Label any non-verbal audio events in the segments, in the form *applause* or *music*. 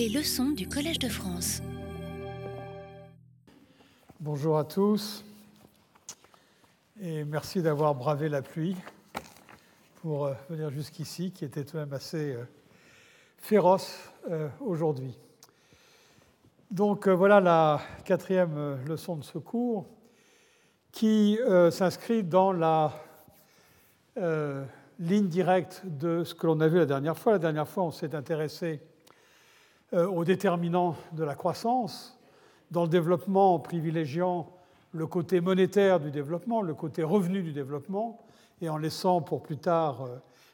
Les leçons du Collège de France. Bonjour à tous et merci d'avoir bravé la pluie pour euh, venir jusqu'ici, qui était tout de même assez euh, féroce euh, aujourd'hui. Donc voilà la quatrième leçon de ce cours qui s'inscrit dans la ligne directe de ce que l'on a vu la dernière fois. La dernière fois, on s'est intéressé aux déterminants de la croissance dans le développement en privilégiant le côté monétaire du développement, le côté revenu du développement, et en laissant pour plus tard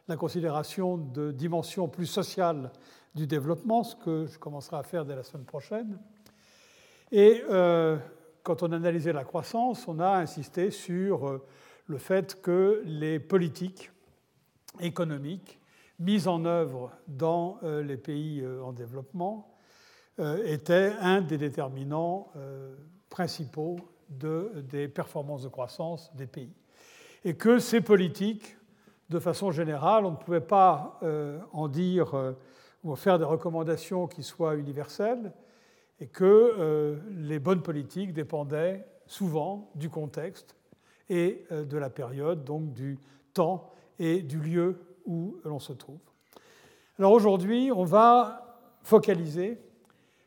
la considération de dimensions plus sociales du développement, ce que je commencerai à faire dès la semaine prochaine. Et euh, quand on analysait la croissance, on a insisté sur euh, le fait que les politiques économiques mises en œuvre dans euh, les pays en développement étaient un des déterminants principaux de, des performances de croissance des pays. Et que ces politiques de façon générale, on ne pouvait pas euh, en dire euh, ou faire des recommandations qui soient universelles, et que euh, les bonnes politiques dépendaient souvent du contexte et de la période, donc du temps et du lieu où l'on se trouve. Alors aujourd'hui, on va focaliser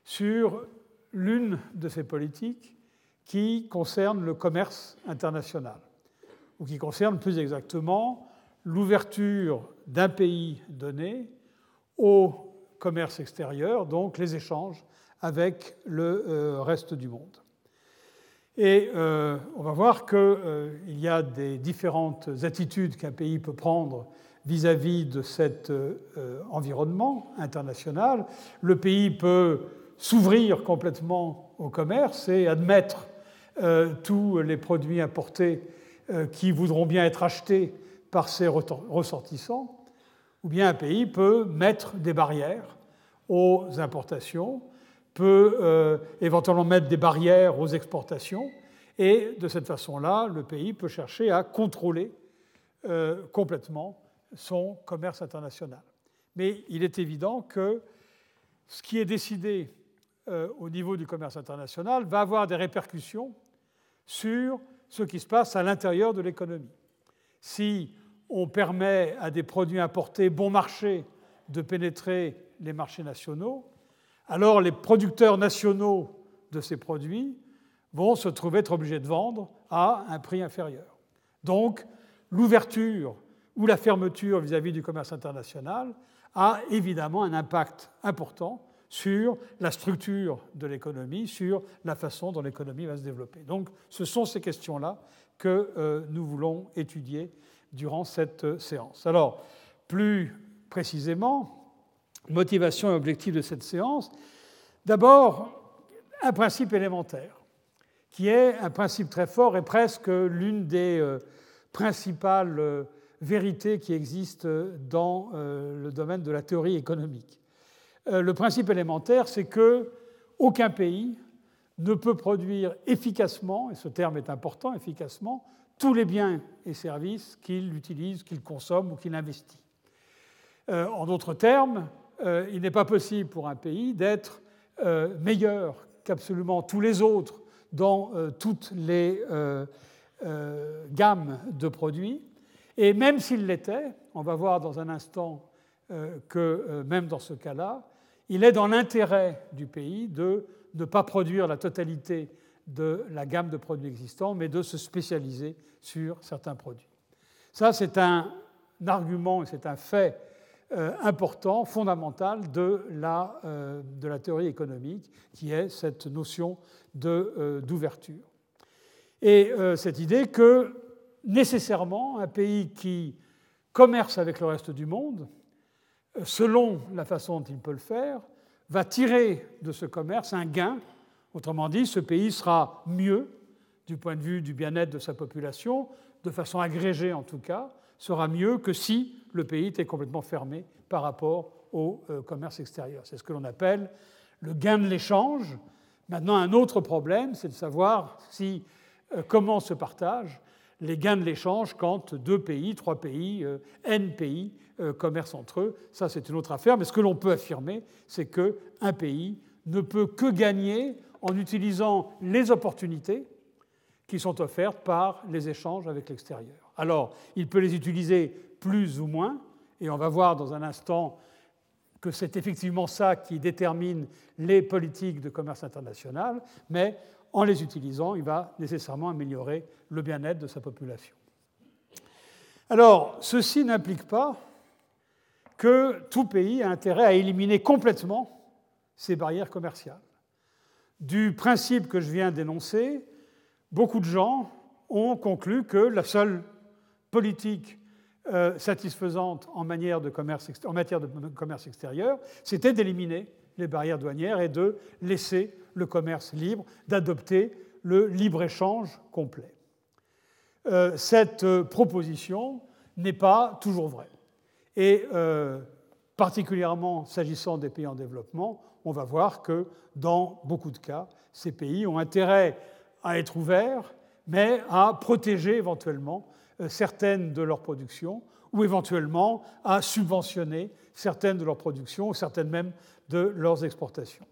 sur l'une de ces politiques qui concerne le commerce international, ou qui concerne plus exactement l'ouverture d'un pays donné au commerce extérieur, donc les échanges avec le euh, reste du monde. Et euh, on va voir qu'il euh, y a des différentes attitudes qu'un pays peut prendre vis-à-vis -vis de cet environnement international. Le pays peut s'ouvrir complètement au commerce et admettre tous les produits importés qui voudront bien être achetés par ses ressortissants, ou bien un pays peut mettre des barrières aux importations, peut euh, éventuellement mettre des barrières aux exportations, et de cette façon-là, le pays peut chercher à contrôler euh, complètement son commerce international. Mais il est évident que ce qui est décidé euh, au niveau du commerce international va avoir des répercussions sur ce qui se passe à l'intérieur de l'économie. Si on permet à des produits importés bon marché de pénétrer les marchés nationaux, alors les producteurs nationaux de ces produits vont se trouver être obligés de vendre à un prix inférieur. Donc, l'ouverture ou la fermeture vis-à-vis du commerce international a évidemment un impact important sur la structure de l'économie, sur la façon dont l'économie va se développer. Donc, ce sont ces questions-là que euh, nous voulons étudier durant cette séance. Alors, plus précisément, motivation et objectif de cette séance. D'abord, un principe élémentaire, qui est un principe très fort et presque l'une des euh, principales euh, vérités qui existent dans euh, le domaine de la théorie économique. Le principe élémentaire, c'est que aucun pays ne peut produire efficacement, et ce terme est important, efficacement, tous les biens et services qu'il utilise, qu'il consomme ou qu'il investit. Euh, en d'autres termes, euh, il n'est pas possible pour un pays d'être euh, meilleur qu'absolument tous les autres dans toutes les gammes de produits. Et même s'il l'était, on va voir dans un instant que même dans ce cas-là, il est dans l'intérêt du pays de ne pas produire la totalité de la gamme de produits existants, mais de se spécialiser sur certains produits. Ça, c'est un argument et c'est un fait euh, important, fondamental de la, euh, de la, théorie économique, qui est cette notion euh, d'ouverture. Et cette idée que nécessairement un pays qui commerce avec le reste du monde, selon la façon dont il peut le faire, va tirer de ce commerce un gain Autrement dit, ce pays sera mieux du point de vue du bien-être de sa population, de façon agrégée en tout cas, sera mieux que si le pays était complètement fermé par rapport au euh, commerce extérieur. C'est ce que l'on appelle le gain de l'échange. Maintenant, un autre problème, c'est de savoir si, euh, comment se partage les gains de l'échange quand deux pays, trois pays, N pays commercent entre eux. Ça, c'est une autre affaire. Mais ce que l'on peut affirmer, c'est qu'un pays ne peut que gagner en utilisant les opportunités qui sont offertes par les échanges avec l'extérieur. Alors, il peut les utiliser plus ou moins, et on va voir dans un instant que c'est effectivement ça qui détermine les politiques de commerce international, mais en les utilisant, il va nécessairement améliorer le bien-être de sa population. Alors, ceci n'implique pas que tout pays a intérêt à éliminer complètement ces barrières commerciales. Du principe que je viens d'énoncer, beaucoup de gens ont conclu que la seule politique euh, satisfaisante en matière de commerce extérieur, c'était d'éliminer les barrières douanières et de laisser le commerce libre, d'adopter le libre-échange complet. Euh, cette euh, proposition n'est pas toujours vraie. Et particulièrement s'agissant des pays en développement, on va voir que dans beaucoup de cas, ces pays ont intérêt à être ouverts, mais à protéger éventuellement euh, certaines de leurs productions ou éventuellement à subventionner certaines de leurs productions ou certaines même de leurs exportations.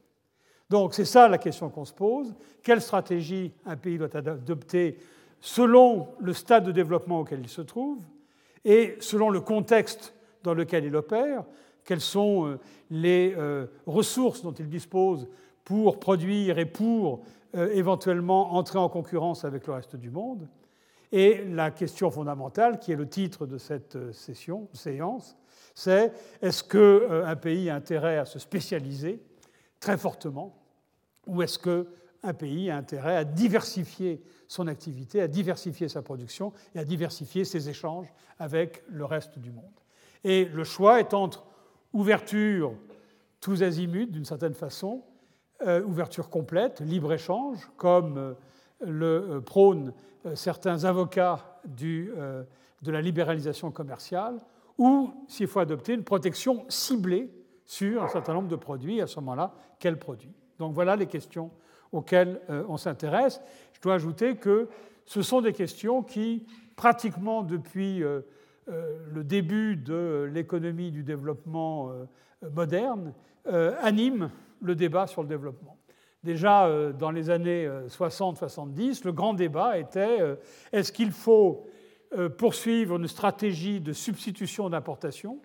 Donc c'est ça la question qu'on se pose. Quelle stratégie un pays doit adopter selon le stade de développement auquel il se trouve et selon le contexte dans lequel il opère? Quelles sont euh, les euh, ressources dont il dispose pour produire et pour éventuellement entrer en concurrence avec le reste du monde? Et la question fondamentale, qui est le titre de cette euh, session, séance, c'est est-ce qu'un euh, pays a intérêt à se spécialiser très fortement ou est-ce qu'un pays a intérêt à diversifier son activité, à diversifier sa production et à diversifier ses échanges avec le reste du monde? Et le choix est entre ouverture tous azimuts d'une certaine façon, euh, ouverture complète, libre-échange, comme le prône euh, certains avocats euh, de la libéralisation commerciale, ou s'il faut adopter une protection ciblée sur un certain nombre de produits, à ce moment-là, quels produits Donc voilà les questions auxquelles euh, on s'intéresse. Je dois ajouter que ce sont des questions qui, pratiquement depuis le début de l'économie du développement moderne, animent le débat sur le développement. Déjà euh, dans les années 60-70, euh, le grand débat était euh, est-ce qu'il faut poursuivre une stratégie de substitution d'importation,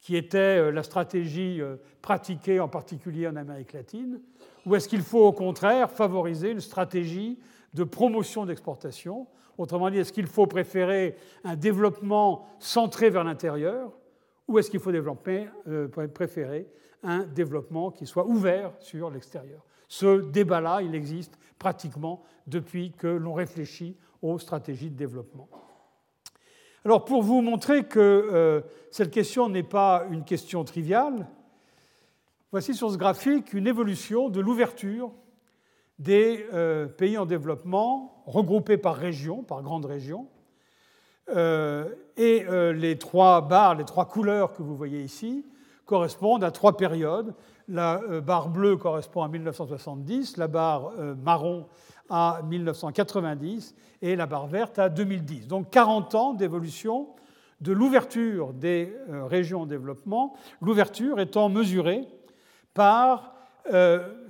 qui était la stratégie pratiquée en particulier en Amérique latine, ou est-ce qu'il faut au contraire favoriser une stratégie de promotion d'exportation? Autrement dit, est-ce qu'il faut préférer un développement centré vers l'intérieur, ou est-ce qu'il faut préférer un développement qui soit ouvert sur l'extérieur? Ce débat-là, il existe pratiquement depuis que l'on réfléchit aux stratégies de développement. Alors pour vous montrer que euh, cette question n'est pas une question triviale, voici sur ce graphique une évolution de l'ouverture des euh, pays en développement regroupés par région, par grandes régions. Euh, et les trois barres, les trois couleurs que vous voyez ici, correspondent à trois périodes la barre bleue correspond à 1970, la barre marron à 1990 et la barre verte à 2010. Donc 40 ans d'évolution de l'ouverture des euh, régions en développement, l'ouverture étant mesurée par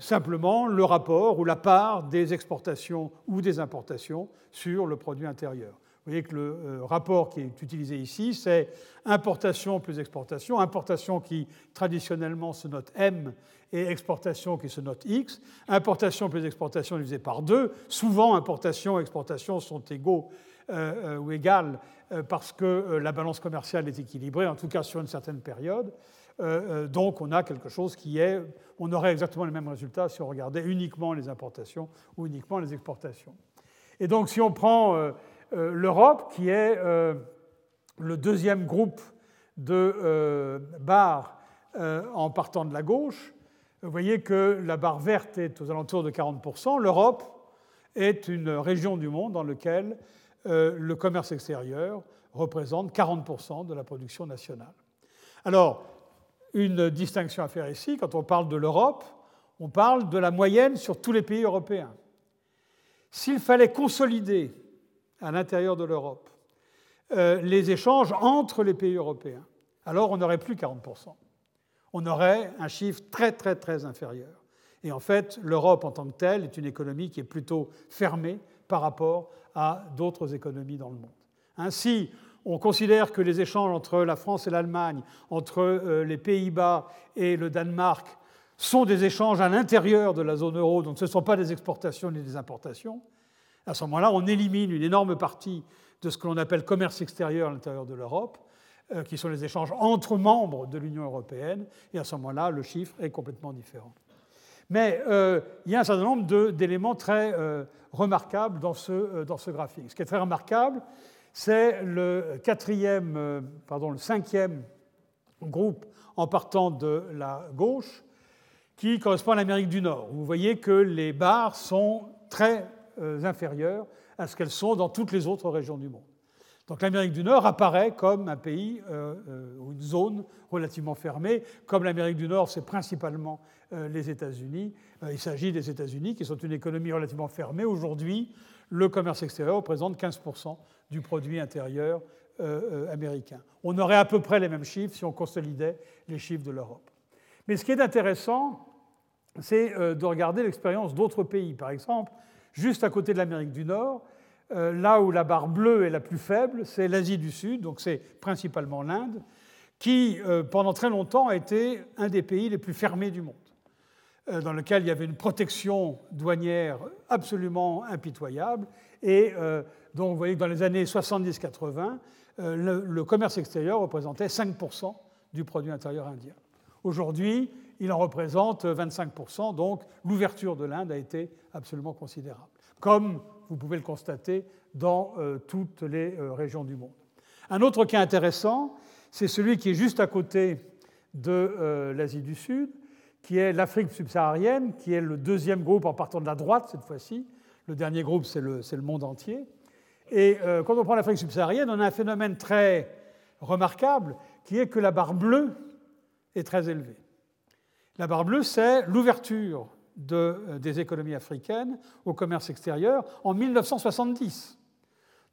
simplement le rapport ou la part des exportations ou des importations sur le produit intérieur. Vous voyez que le euh, rapport qui est utilisé ici, c'est importation plus exportation, importation qui traditionnellement se note M et exportation qui se note X, importation plus exportation divisé par 2. Souvent, importation et exportation sont égaux euh, euh, ou égales parce que la balance commerciale est équilibrée, en tout cas sur une certaine période. donc on a quelque chose qui est, on aurait exactement le même résultat si on regardait uniquement les importations ou uniquement les exportations. Et donc si on prend l'Europe, qui est euh, le deuxième groupe de euh, barres en partant de la gauche. Vous voyez que la barre verte est aux alentours de 40%. L'Europe est une région du monde dans laquelle le commerce extérieur représente 40% de la production nationale. Alors, une distinction à faire ici, quand on parle de l'Europe, on parle de la moyenne sur tous les pays européens. S'il fallait consolider à l'intérieur de l'Europe euh, les échanges entre les pays européens, alors on n'aurait plus 40%. On aurait un chiffre très très très inférieur. Et en fait, l'Europe en tant que telle est une économie qui est plutôt fermée par rapport à d'autres économies dans le monde. Ainsi, on considère que les échanges entre la France et l'Allemagne, entre euh, les Pays-Bas et le Danemark, sont des échanges à l'intérieur de la zone euro, donc ce ne sont pas des exportations ni des importations. À ce moment-là, on élimine une énorme partie de ce que l'on appelle commerce extérieur à l'intérieur de l'Europe, euh, qui sont les échanges entre membres de l'Union européenne, et à ce moment-là, le chiffre est complètement différent. Mais euh, il y a un certain nombre d'éléments très euh, remarquables dans ce, graphique. Ce qui est très remarquable, c'est le quatrième, pardon, le cinquième groupe en partant de la gauche, qui correspond à l'Amérique du Nord. Vous voyez que les barres sont très inférieures à ce qu'elles sont dans toutes les autres régions du monde. Donc l'Amérique du Nord apparaît comme un pays euh, euh, ou une zone relativement fermée. Comme l'Amérique du Nord, c'est principalement euh, les États-Unis. il s'agit des États-Unis qui sont une économie relativement fermée. Aujourd'hui, le commerce extérieur représente 15% du produit intérieur américain. On aurait à peu près les mêmes chiffres si on consolidait les chiffres de l'Europe. Mais ce qui est intéressant, c'est de regarder l'expérience d'autres pays. Par exemple, juste à côté de l'Amérique du Nord, euh, là où la barre bleue est la plus faible, c'est l'Asie du Sud, donc c'est principalement l'Inde, qui euh, pendant très longtemps a été un des pays les plus fermés du monde, euh, dans lequel il y avait une protection douanière absolument impitoyable, et dont vous voyez que dans les années 70-80, le, commerce extérieur représentait 5% du produit intérieur indien. Aujourd'hui, il en représente 25%, donc l'ouverture de l'Inde a été absolument considérable, comme vous pouvez le constater dans euh, toutes les euh, régions du monde. Un autre cas intéressant, c'est celui qui est juste à côté de euh, l'Asie du Sud, qui est l'Afrique subsaharienne, qui est le deuxième groupe en partant de la droite cette fois-ci. Le dernier groupe, c'est le, le, monde entier. Et quand on prend l'Afrique subsaharienne, on a un phénomène très remarquable, qui est que la barre bleue est très élevée. La barre bleue, c'est l'ouverture euh, des économies africaines au commerce extérieur en 1970.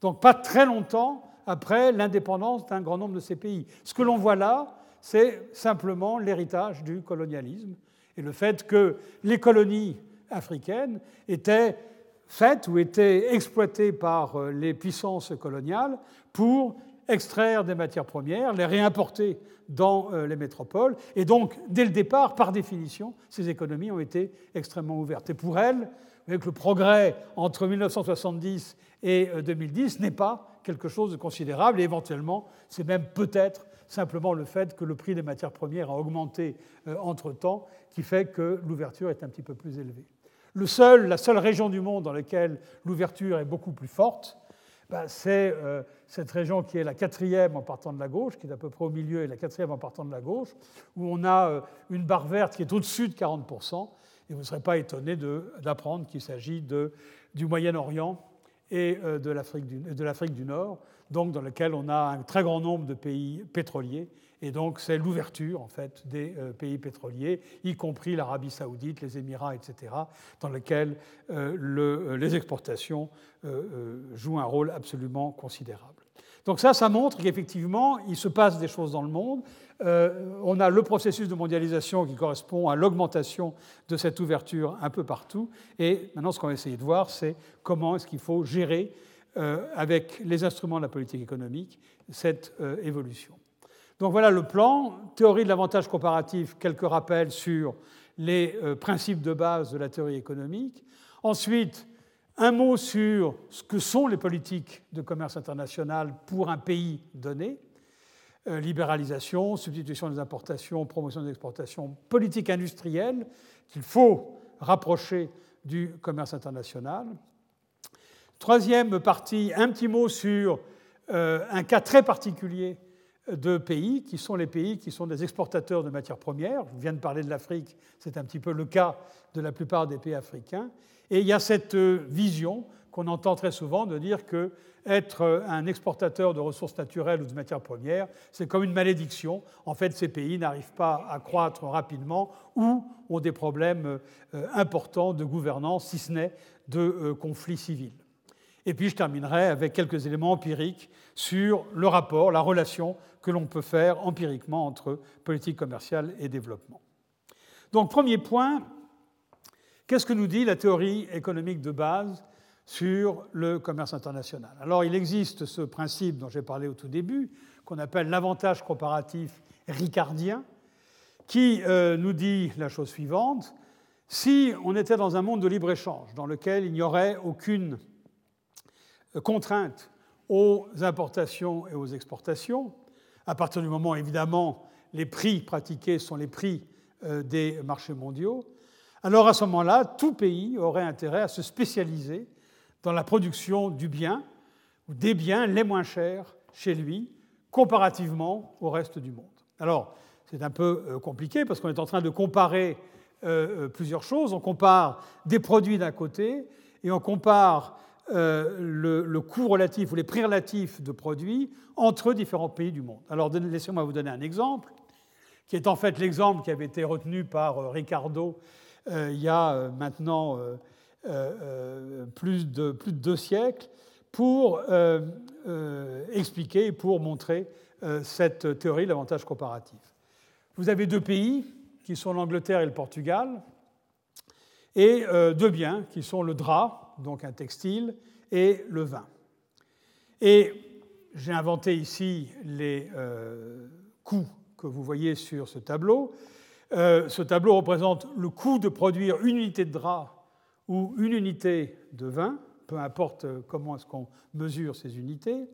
Donc pas très longtemps après l'indépendance d'un grand nombre de ces pays. Ce que l'on voit là, c'est simplement l'héritage du colonialisme et le fait que les colonies africaines étaient faites ou étaient exploitées par euh, les puissances coloniales pour extraire des matières premières, les réimporter dans euh, les métropoles. Et donc, dès le départ, par définition, ces économies ont été extrêmement ouvertes. Et pour elles, avec le progrès entre 1970 et 2010 euh, n'est pas quelque chose de considérable. Et éventuellement, c'est même peut-être simplement le fait que le prix des matières premières a augmenté euh, entre-temps qui fait que l'ouverture est un petit peu plus élevée. La seule région du monde dans laquelle l'ouverture est beaucoup plus forte, ben, c'est euh, cette région qui est la quatrième en partant de la gauche, qui est à peu près au milieu, et la quatrième en partant de la gauche, où on a euh, une barre verte qui est au-dessus de 40%, et vous ne serez pas étonné d'apprendre qu'il s'agit du Moyen-Orient et euh, de l'Afrique du, du, Nord, donc dans lequel on a un très grand nombre de pays pétroliers et donc c'est l'ouverture en fait des euh, pays pétroliers, y compris l'Arabie saoudite, les Émirats, etc., dans lesquels euh, euh, les exportations jouent un rôle absolument considérable. Donc ça, ça montre qu'effectivement, il se passe des choses dans le monde. on a le processus de mondialisation qui correspond à l'augmentation de cette ouverture un peu partout. Et maintenant, ce qu'on va essayer de voir, c'est comment est-ce qu'il faut gérer, avec les instruments de la politique économique, cette évolution. Donc voilà le plan. Théorie de l'avantage comparatif, quelques rappels sur les euh, principes de base de la théorie économique. Ensuite, un mot sur ce que sont les politiques de commerce international pour un pays donné. Euh, libéralisation, substitution des importations, promotion des exportations, politique industrielle qu'il faut rapprocher du commerce international. Troisième partie, un petit mot sur euh, un cas très particulier de pays qui sont les pays qui sont des exportateurs de matières premières. Je viens de parler de l'Afrique, c'est un petit peu le cas de la plupart des pays africains. Et il y a cette vision qu'on entend très souvent de dire que être un exportateur de ressources naturelles ou de matières premières, c'est comme une malédiction. En fait, ces pays n'arrivent pas à croître rapidement ou ont des problèmes euh, importants de gouvernance, si ce n'est de euh, conflits civils. Et puis je terminerai avec quelques éléments empiriques sur le rapport, la relation que l'on peut faire empiriquement entre politique commerciale et développement. Donc premier point, qu'est-ce que nous dit la théorie économique de base sur le commerce international? Alors il existe ce principe dont j'ai parlé au tout début, qu'on appelle l'avantage comparatif ricardien, qui euh, nous dit la chose suivante. Si on était dans un monde de libre-échange dans lequel il n'y aurait aucune contrainte aux importations et aux exportations, à partir du moment, évidemment, les prix pratiqués sont les prix euh, des marchés mondiaux, alors à ce moment-là, tout pays aurait intérêt à se spécialiser dans la production du bien ou des biens les moins chers chez lui, comparativement au reste du monde. Alors, c'est un peu euh, compliqué parce qu'on est en train de comparer euh, plusieurs choses. On compare des produits d'un côté et on compare le, coût relatif ou les prix relatifs de produits entre différents pays du monde. Alors, laissez-moi vous donner un exemple, qui est en fait l'exemple qui avait été retenu par Ricardo il y a maintenant plus, de, plus de deux siècles pour expliquer et pour montrer cette théorie de l'avantage comparatif. Vous avez deux pays qui sont l'Angleterre et le Portugal, et deux biens qui sont le drap, donc un textile, et le vin. Et j'ai inventé ici les coûts que vous voyez sur ce tableau. ce tableau représente le coût de produire une unité de drap ou une unité de vin, peu importe comment est-ce qu'on mesure ces unités,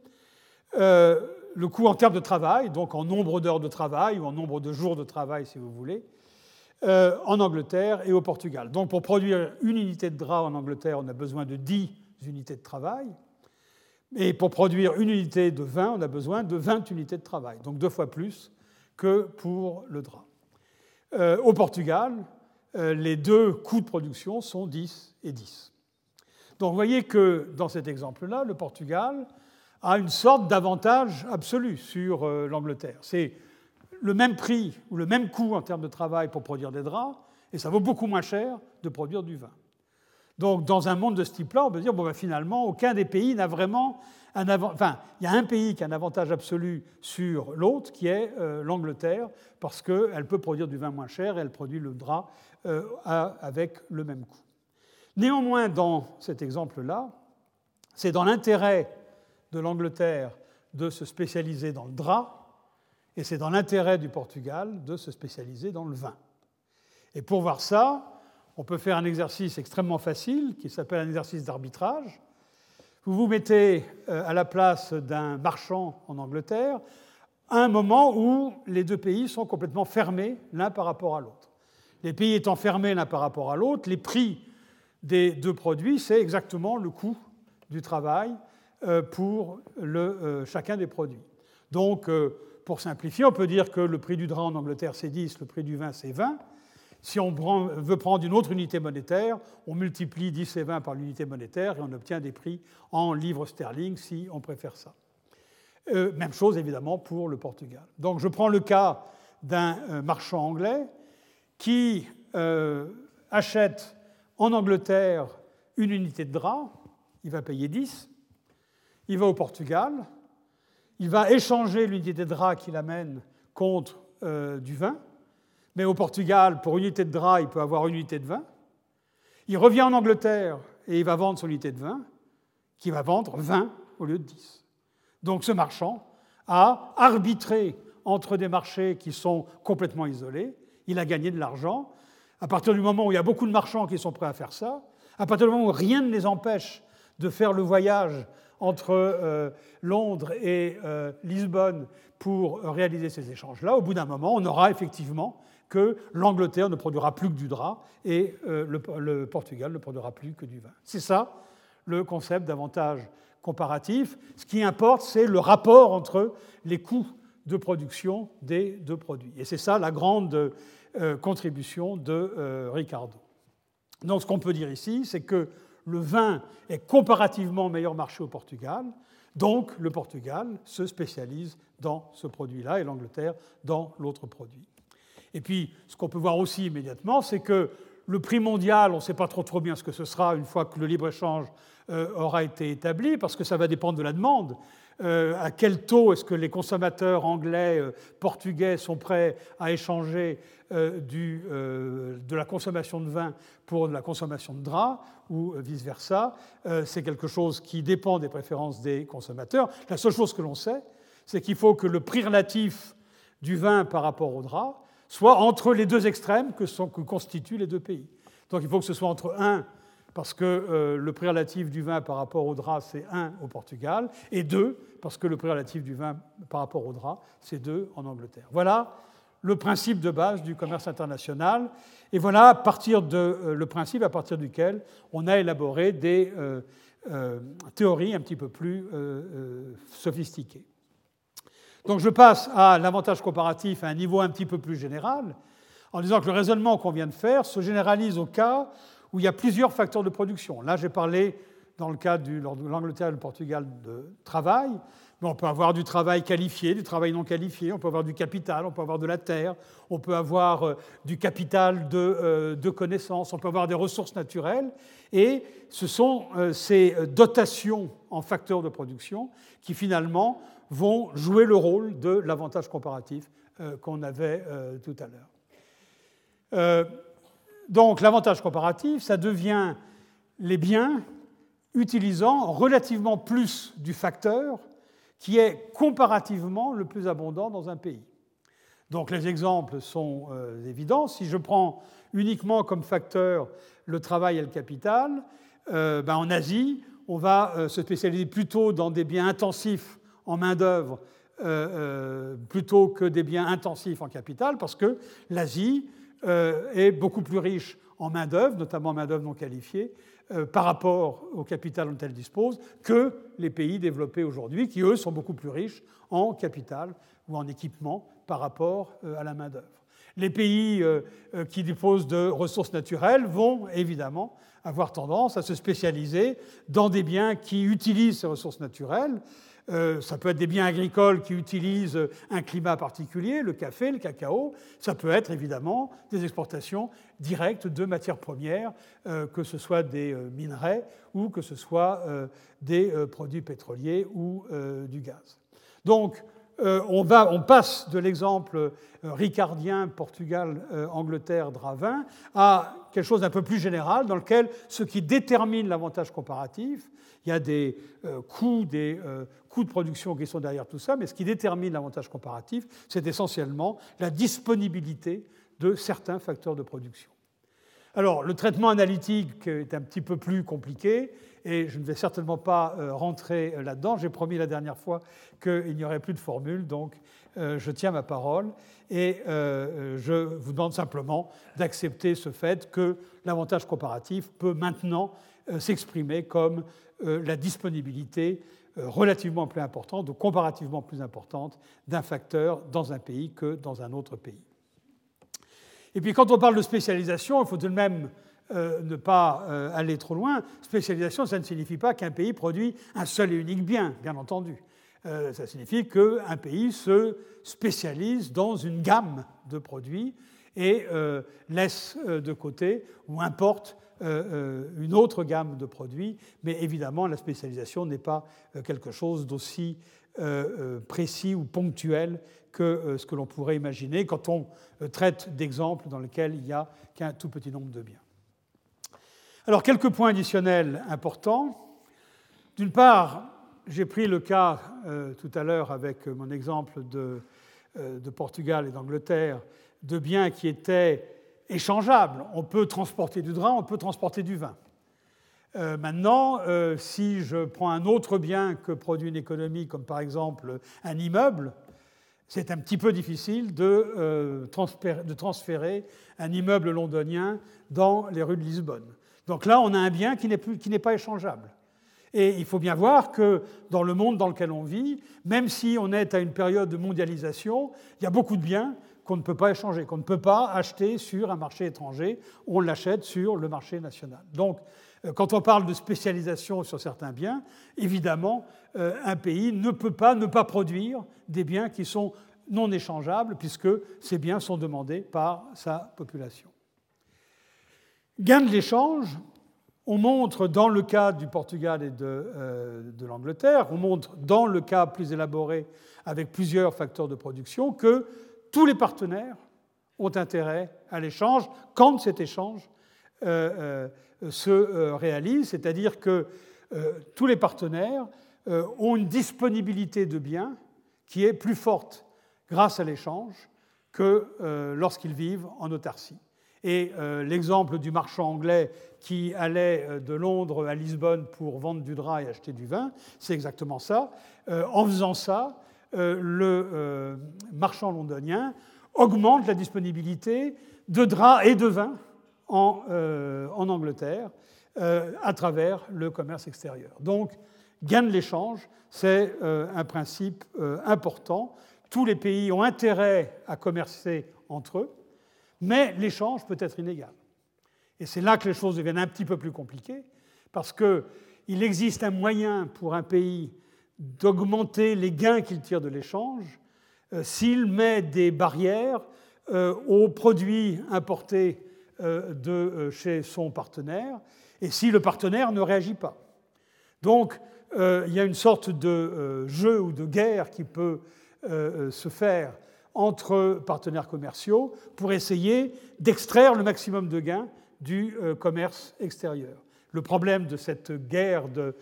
euh, le coût en termes de travail, donc en nombre d'heures de travail ou en nombre de jours de travail si vous voulez, euh, en Angleterre et au Portugal. Donc pour produire une unité de drap en Angleterre, on a besoin de 10 unités de travail. Et pour produire une unité de vin, on a besoin de 20 unités de travail, donc deux fois plus que pour le drap. Euh, au Portugal, euh, les deux coûts de production sont 10 et 10. Donc vous voyez que dans cet exemple-là, le Portugal a une sorte d'avantage absolu sur l'Angleterre. C'est le même prix ou le même coût en termes de travail pour produire des draps, et ça vaut beaucoup moins cher de produire du vin. Donc dans un monde de ce type-là, on peut dire, ben, finalement, aucun des pays n'a vraiment Enfin, il y a un pays qui a un avantage absolu sur l'autre, qui est euh, l'Angleterre, parce qu'elle peut produire du vin moins cher et elle produit le drap euh, avec le même coût. Néanmoins, dans cet exemple-là, c'est dans l'intérêt de l'Angleterre de se spécialiser dans le drap, et c'est dans l'intérêt du Portugal de se spécialiser dans le vin. Et pour voir ça, on peut faire un exercice extrêmement facile qui s'appelle un exercice d'arbitrage. Vous vous mettez euh, à la place d'un marchand en Angleterre à un moment où les deux pays sont complètement fermés l'un par rapport à l'autre. Les pays étant fermés l'un par rapport à l'autre, les prix des deux produits, c'est exactement le coût du travail euh, pour euh, chacun des produits. Donc, pour simplifier, on peut dire que le prix du drap en Angleterre, c'est 10, le prix du vin, c'est 20. Si on veut prendre une autre unité monétaire, on multiplie 10 et 20 par l'unité monétaire et on obtient des prix en livres sterling si on préfère ça. Euh, même chose évidemment pour le Portugal. Donc je prends le cas d'un euh, marchand anglais qui euh, achète en Angleterre une unité de drap, il va payer 10, il va au Portugal, il va échanger l'unité de drap qu'il amène contre du vin, mais au Portugal, pour une unité de drap, il peut avoir une unité de vin. Il revient en Angleterre et il va vendre son unité de vin, qui va vendre 20 au lieu de 10. Donc ce marchand a arbitré entre des marchés qui sont complètement isolés, il a gagné de l'argent. À partir du moment où il y a beaucoup de marchands qui sont prêts à faire ça, à partir du moment où rien ne les empêche de faire le voyage entre euh, Londres et euh, Lisbonne pour réaliser ces échanges-là, au bout d'un moment, on aura effectivement que l'Angleterre ne produira plus que du drap et euh, le, Portugal ne produira plus que du vin. C'est ça le concept d'avantage comparatif. Ce qui importe, c'est le rapport entre les coûts de production des deux produits. Et c'est ça la grande contribution de Ricardo. Donc ce qu'on peut dire ici, c'est que le vin est comparativement meilleur marché au Portugal, donc le Portugal se spécialise dans ce produit-là et l'Angleterre dans l'autre produit. Et puis, ce qu'on peut voir aussi immédiatement, c'est que Le prix mondial, on ne sait pas trop, trop bien ce que ce sera une fois que le libre-échange aura été établi, parce que ça va dépendre de la demande. à quel taux est-ce que les consommateurs anglais, portugais sont prêts à échanger de la consommation de vin pour de la consommation de draps ou vice-versa? c'est quelque chose qui dépend des préférences des consommateurs. La seule chose que l'on sait, c'est qu'il faut que le prix relatif du vin par rapport au drap soit entre les deux extrêmes que, constituent les deux pays. Donc il faut que ce soit entre 1, parce que euh, le prix relatif du vin par rapport au drap, c'est 1 au Portugal, et 2, parce que le prix relatif du vin par rapport au drap, c'est 2 en Angleterre. Voilà le principe de base du commerce international, et voilà à partir de, euh, le principe à partir duquel on a élaboré des euh, théories un petit peu plus sophistiquées. Donc je passe à l'avantage comparatif à un niveau un petit peu plus général, en disant que le raisonnement qu'on vient de faire se généralise au cas où il y a plusieurs facteurs de production. Là, j'ai parlé, dans le cas de l'Angleterre et du Portugal, de travail, mais on peut avoir du travail qualifié, du travail non qualifié, on peut avoir du capital, on peut avoir de la terre, on peut avoir euh, du capital de, euh, de connaissances, on peut avoir des ressources naturelles, et ce sont euh, ces dotations en facteurs de production qui finalement vont jouer le rôle de l'avantage comparatif euh, qu'on avait euh, tout à l'heure. Euh, donc l'avantage comparatif, ça devient les biens utilisant relativement plus du facteur qui est comparativement le plus abondant dans un pays. Donc les exemples sont évidents. Si je prends uniquement comme facteur le travail et le capital, ben en Asie, on va se spécialiser plutôt dans des biens intensifs en main-d'œuvre euh, euh, plutôt que des biens intensifs en capital, parce que l'Asie euh, est beaucoup plus riche en main-d'œuvre, notamment main-d'œuvre non qualifiée, par rapport au capital dont elle dispose, que les pays développés aujourd'hui, qui eux sont beaucoup plus riches en capital ou en équipement par rapport à la main-d'œuvre. Les pays qui disposent de ressources naturelles vont évidemment avoir tendance à se spécialiser dans des biens qui utilisent ces ressources naturelles, euh, ça peut être des biens agricoles qui utilisent un climat particulier, le café, le cacao. Ça peut être évidemment des exportations directes de matières premières, euh, que ce soit des euh, minerais ou que ce soit des produits pétroliers ou du gaz. On, va, on, passe de l'exemple ricardien, Portugal, Angleterre, Dravin, à quelque chose d'un peu plus général, dans lequel ce qui détermine l'avantage comparatif, il y a des coûts, des coûts de production qui sont derrière tout ça, mais ce qui détermine l'avantage comparatif, c'est essentiellement la disponibilité de certains facteurs de production. Alors, le traitement analytique est un petit peu plus compliqué et je ne vais certainement pas euh, rentrer euh, là-dedans. J'ai promis la dernière fois qu'il n'y aurait plus de formule, donc euh, je tiens ma parole et je vous demande simplement d'accepter ce fait que l'avantage comparatif peut maintenant s'exprimer comme la disponibilité relativement plus importante ou comparativement plus importante d'un facteur dans un pays que dans un autre pays. Et puis quand on parle de spécialisation, il faut tout de même euh, ne pas euh, aller trop loin. Spécialisation, ça ne signifie pas qu'un pays produit un seul et unique bien, bien entendu. ça signifie qu'un pays se spécialise dans une gamme de produits et laisse de côté ou importe euh, euh, une autre gamme de produits, mais évidemment, la spécialisation n'est pas euh, quelque chose d'aussi précis ou ponctuel que ce que l'on pourrait imaginer quand on traite d'exemples dans lesquels il n'y a qu'un tout petit nombre de biens. Alors, quelques points additionnels importants. D'une part, j'ai pris le cas tout à l'heure avec mon exemple de, de Portugal et d'Angleterre de biens qui étaient échangeable. On peut transporter du drap, on peut transporter du vin. Euh, maintenant, euh, si je prends un autre bien que produit une économie, comme par exemple un immeuble, c'est un petit peu difficile euh, de, transférer un immeuble londonien dans les rues de Lisbonne. Donc là, on a un bien qui n'est pas échangeable. Et il faut bien voir que dans le monde dans lequel on vit, même si on est à une période de mondialisation, il y a beaucoup de biens qu'on ne peut pas échanger, qu'on ne peut pas acheter sur un marché étranger, on l'achète sur le marché national. Donc, euh, quand on parle de spécialisation sur certains biens, évidemment, euh, un pays ne peut pas ne pas produire des biens qui sont non échangeables, puisque ces biens sont demandés par sa population. Gain de l'échange, on montre dans le cas du Portugal et de, de l'Angleterre, on montre dans le cas plus élaboré avec plusieurs facteurs de production que tous les partenaires ont intérêt à l'échange quand cet échange euh, euh, se euh, réalise, c'est-à-dire que tous les partenaires ont une disponibilité de biens qui est plus forte grâce à l'échange que lorsqu'ils vivent en autarcie. Et l'exemple du marchand anglais qui allait de Londres à Lisbonne pour vendre du drap et acheter du vin, c'est exactement ça. en faisant ça, le marchand londonien augmente la disponibilité de draps et de vin en, euh, Angleterre euh, à travers le commerce extérieur. Donc, gain de l'échange, c'est euh, un principe important. Tous les pays ont intérêt à commercer entre eux, mais l'échange peut être inégal. Et c'est là que les choses deviennent un petit peu plus compliquées, parce qu'il existe un moyen pour un pays d'augmenter les gains qu'il tire de l'échange euh, s'il met des barrières euh, aux produits importés euh, de chez son partenaire et si le partenaire ne réagit pas. Donc, il y a une sorte de jeu ou de guerre qui peut se faire entre partenaires commerciaux pour essayer d'extraire le maximum de gains du commerce extérieur. Le problème de cette guerre de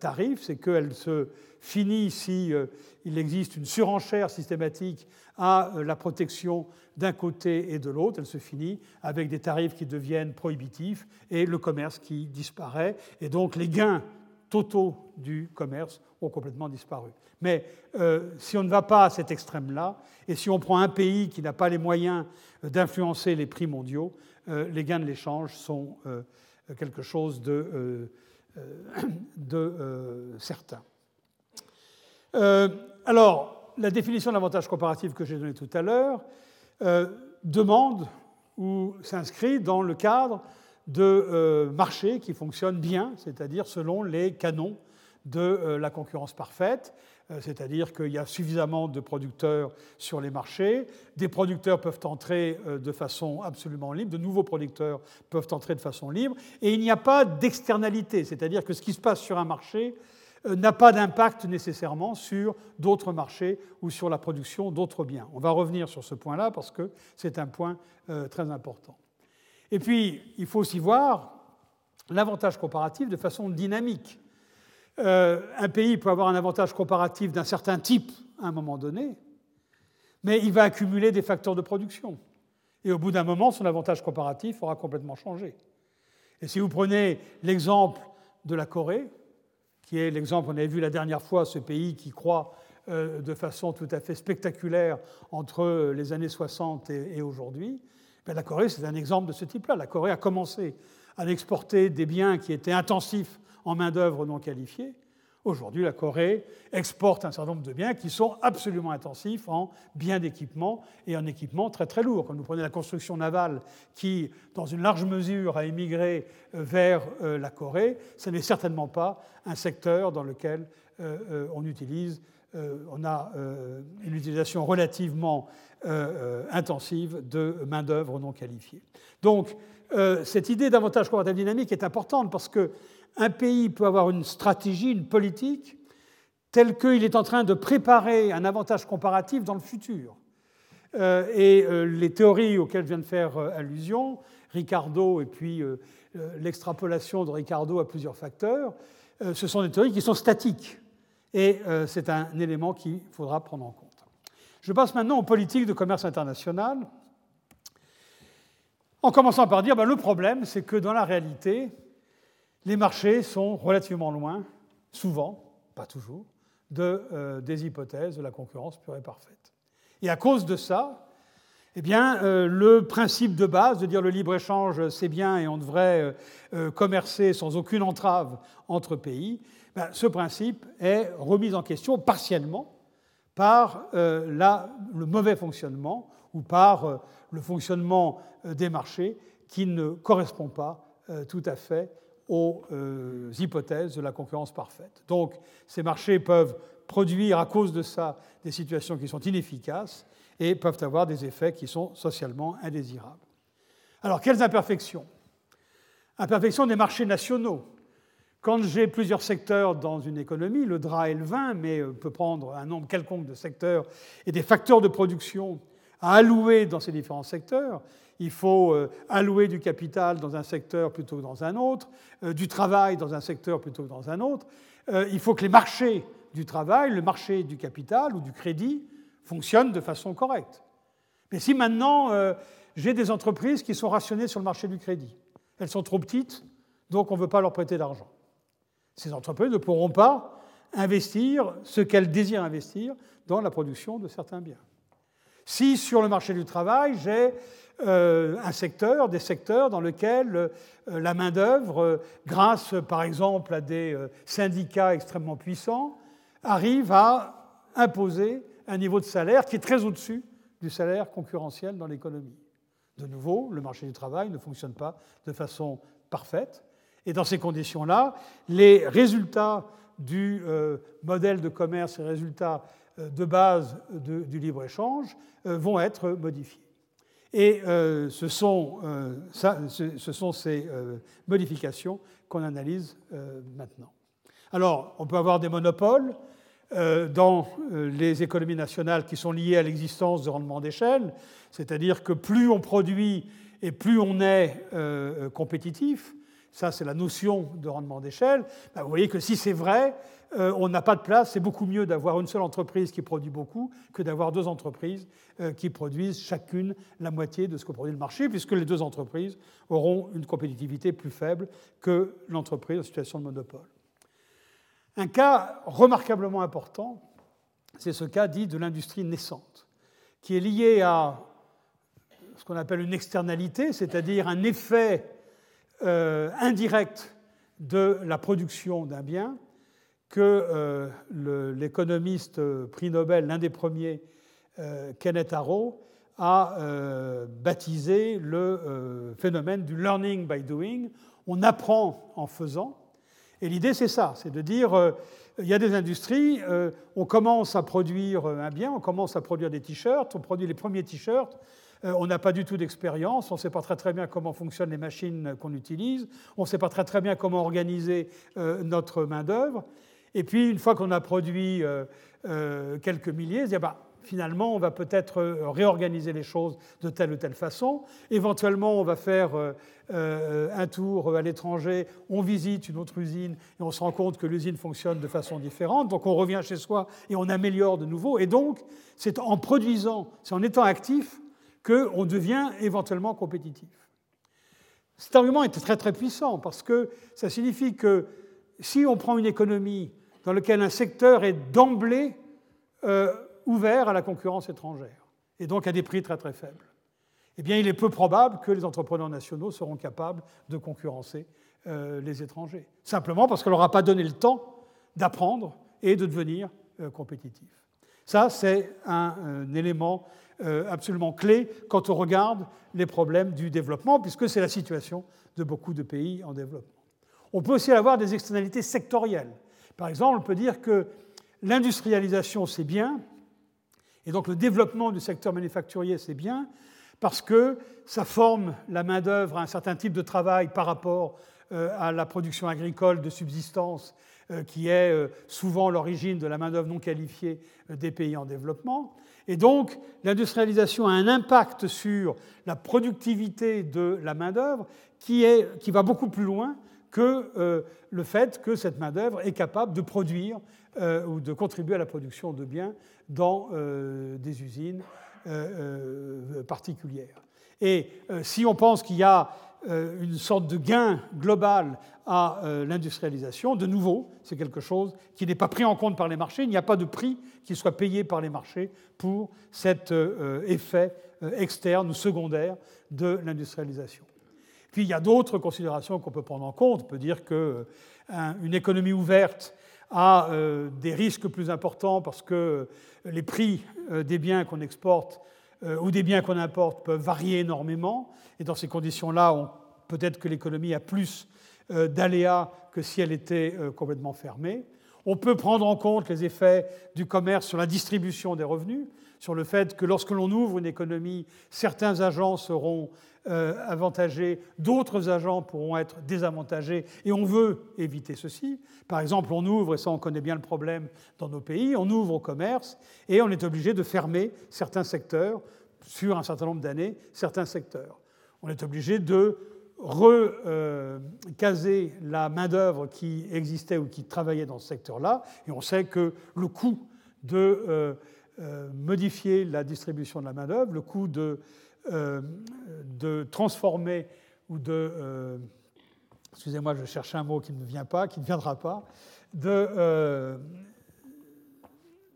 tarifs, c'est qu'elle se finit si euh, il existe une surenchère systématique à euh, la protection d'un côté et de l'autre. Elle se finit avec des tarifs qui deviennent prohibitifs et le commerce qui disparaît. Et donc les gains totaux du commerce ont complètement disparu. Mais euh, si on ne va pas à cet extrême-là, et si on prend un pays qui n'a pas les moyens d'influencer les prix mondiaux, les gains de l'échange sont quelque chose de, de certain. Euh, alors, la définition de l'avantage comparatif que j'ai donnée tout à l'heure euh, demande ou s'inscrit dans le cadre de euh, marchés qui fonctionnent bien, c'est-à-dire selon les canons de la concurrence parfaite, c'est-à-dire qu'il y a suffisamment de producteurs sur les marchés, des producteurs peuvent entrer de façon absolument libre, de nouveaux producteurs peuvent entrer de façon libre, et il n'y a pas d'externalité, c'est-à-dire que ce qui se passe sur un marché euh, n'a pas d'impact nécessairement sur d'autres marchés ou sur la production d'autres biens. On va revenir sur ce point-là parce que c'est un point euh, très important. Et puis, il faut aussi voir l'avantage comparatif de façon dynamique. Euh, un pays peut avoir un avantage comparatif d'un certain type à un moment donné, mais il va accumuler des facteurs de production. Et au bout d'un moment, son avantage comparatif aura complètement changé. Et si vous prenez l'exemple de la Corée, qui est l'exemple qu'on avait vu la dernière fois, ce pays qui croît euh, de façon tout à fait spectaculaire entre les années 60 et aujourd'hui, ben, la Corée, c'est un exemple de ce type-là. La Corée a commencé à exporter des biens qui étaient intensifs en main-d'œuvre non qualifiée, Aujourd'hui, la Corée exporte un certain nombre de biens qui sont absolument intensifs en biens d'équipement et en équipement très très lourd. Quand vous prenez la construction navale qui, dans une large mesure, a émigré euh, vers euh, la Corée, ce n'est certainement pas un secteur dans lequel euh, on utilise, on a une utilisation relativement intensive de main-d'œuvre non qualifiée. Donc, cette idée d'avantage comparatif dynamique est importante parce que un pays peut avoir une stratégie, une politique, telle qu'il est en train de préparer un avantage comparatif dans le futur. Euh, et euh, les théories auxquelles je viens de faire euh, allusion, Ricardo et puis l'extrapolation de Ricardo à plusieurs facteurs, ce sont des théories qui sont statiques. Et c'est un élément qu'il faudra prendre en compte. Je passe maintenant aux politiques de commerce international, en commençant par dire ben, le problème, c'est que dans la réalité, les marchés sont relativement loin, souvent, pas toujours, de, euh, des hypothèses de la concurrence pure et parfaite. Et à cause de ça, eh euh, le principe de base de dire le libre-échange, c'est bien et on devrait euh, commercer sans aucune entrave entre pays, ben, ce principe est remis en question partiellement par la, le mauvais fonctionnement ou par le fonctionnement des marchés qui ne correspond pas tout à fait aux euh, hypothèses de la concurrence parfaite. Donc ces marchés peuvent produire à cause de ça des situations qui sont inefficaces et peuvent avoir des effets qui sont socialement indésirables. Alors quelles imperfections? Imperfection des marchés nationaux. Quand j'ai plusieurs secteurs dans une économie, le drap et le vin, mais on peut prendre un nombre quelconque de secteurs et des facteurs de production à allouer dans ces différents secteurs, il faut euh, allouer du capital dans un secteur plutôt que dans un autre, euh, du travail dans un secteur plutôt que dans un autre. Euh, il faut que les marchés du travail, le marché du capital ou du crédit fonctionnent de façon correcte. Mais si maintenant j'ai des entreprises qui sont rationnées sur le marché du crédit, elles sont trop petites, donc on ne veut pas leur prêter d'argent. Ces entreprises ne pourront pas investir ce qu'elles désirent investir dans la production de certains biens. Si sur le marché du travail, j'ai euh, un secteur, des secteurs dans lesquels euh, la main-d'œuvre, euh, grâce par exemple à des syndicats extrêmement puissants, arrive à imposer un niveau de salaire qui est très au-dessus du salaire concurrentiel dans l'économie. De nouveau, le marché du travail ne fonctionne pas de façon parfaite. Et dans ces conditions-là, les résultats du modèle de commerce, les résultats de base du libre-échange vont être modifiés. Et euh, ce, sont, euh, ce, sont, ces euh, modifications qu'on analyse maintenant. Alors, on peut avoir des monopoles dans les économies nationales qui sont liées à l'existence de rendements d'échelle, c'est-à-dire que plus on produit et plus on est compétitif, ça c'est la notion de rendement d'échelle, ben, vous voyez que si c'est vrai, euh, on n'a pas de place. C'est beaucoup mieux d'avoir une seule entreprise qui produit beaucoup que d'avoir deux entreprises euh, qui produisent chacune la moitié de ce que produit le marché, puisque les deux entreprises auront une compétitivité plus faible que l'entreprise en situation de monopole. Un cas remarquablement important, c'est ce cas dit de l'industrie naissante, qui est lié à ce qu'on appelle une externalité, c'est-à-dire un effet euh, indirect de la production d'un bien, que euh, l'économiste euh, prix Nobel, l'un des premiers, euh, Kenneth Arrow, a baptisé le phénomène du learning by doing. On apprend en faisant. Et l'idée, c'est ça, c'est de dire, il y a des industries, on commence à produire un bien, on commence à produire des t-shirts, on produit les premiers t-shirts, on n'a pas du tout d'expérience, on ne sait pas très, très bien comment fonctionnent les machines qu'on utilise, on ne sait pas très, très bien comment organiser notre main-d'œuvre. Et puis, une fois qu'on a produit euh, euh, quelques milliers, dire, bah, finalement, on va peut-être euh, réorganiser les choses de telle ou telle façon. Éventuellement, on va faire un tour à l'étranger, on visite une autre usine et on se rend compte que l'usine fonctionne de façon différente. Donc, on revient chez soi et on améliore de nouveau. Et donc, c'est en produisant, c'est en étant actif qu'on devient éventuellement compétitif. Cet argument était très très puissant parce que ça signifie que si on prend une économie dans laquelle un secteur est d'emblée euh, ouvert à la concurrence étrangère, et donc à des prix très très faibles, eh bien il est peu probable que les entrepreneurs nationaux seront capables de concurrencer euh, les étrangers, simplement parce qu'on leur a pas donné le temps d'apprendre et de devenir euh, compétitifs. Ça, c'est un, élément absolument clé quand on regarde les problèmes du développement, puisque c'est la situation de beaucoup de pays en développement. On peut aussi avoir des externalités sectorielles. Par exemple, on peut dire que l'industrialisation, c'est bien, et donc le développement du secteur manufacturier, c'est bien, parce que ça forme la main-d'œuvre à un certain type de travail par rapport euh, à la production agricole de subsistance, euh, qui est euh, souvent l'origine de la main-d'œuvre non qualifiée des pays en développement. Et donc, l'industrialisation a un impact sur la productivité de la main-d'œuvre qui, qui va beaucoup plus loin que euh, le fait que cette main-d'œuvre est capable de produire euh, ou de contribuer à la production de biens dans euh, des usines particulières. Et si on pense qu'il y a une sorte de gain global à l'industrialisation, de nouveau, c'est quelque chose qui n'est pas pris en compte par les marchés. Il n'y a pas de prix qui soit payé par les marchés pour cet effet externe ou secondaire de l'industrialisation. Puis il y a d'autres considérations qu'on peut prendre en compte. On peut dire qu'une euh, économie ouverte a euh, des risques plus importants parce que les prix euh, des biens qu'on exporte ou des biens qu'on importe peuvent varier énormément. Et dans ces conditions-là, peut-être que l'économie a plus d'aléas que si elle était complètement fermée. On peut prendre en compte les effets du commerce sur la distribution des revenus, sur le fait que lorsque l'on ouvre une économie, certains agents seront avantagés, d'autres agents pourront être désavantagés, et on veut éviter ceci. Par exemple, on ouvre, et ça on connaît bien le problème dans nos pays, on ouvre au commerce, et on est obligé de fermer certains secteurs, sur un certain nombre d'années, certains secteurs. On est obligé de recaser la main-d'œuvre qui existait ou qui travaillait dans ce secteur-là, et on sait que le coût de euh, euh, modifier la distribution de la main-d'œuvre, le coût de, euh, de, transformer ou de. Excusez-moi, je cherche un mot qui ne vient pas, qui ne viendra pas, de,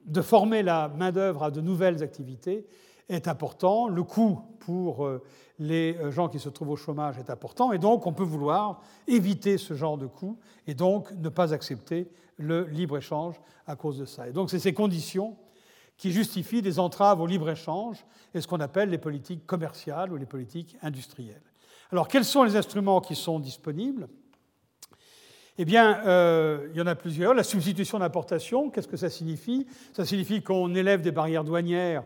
de former la main-d'œuvre à de nouvelles activités est important. Le coût pour les gens qui se trouvent au chômage est important. Et donc, on peut vouloir éviter ce genre de coût et donc ne pas accepter le libre-échange à cause de ça. Et donc c'est ces conditions qui justifient des entraves au libre-échange et ce qu'on appelle les politiques commerciales ou les politiques industrielles. Alors quels sont les instruments qui sont disponibles? Eh bien, euh, il y en a plusieurs. La substitution d'importation, qu'est-ce que ça signifie? Ça signifie qu'on élève des barrières douanières,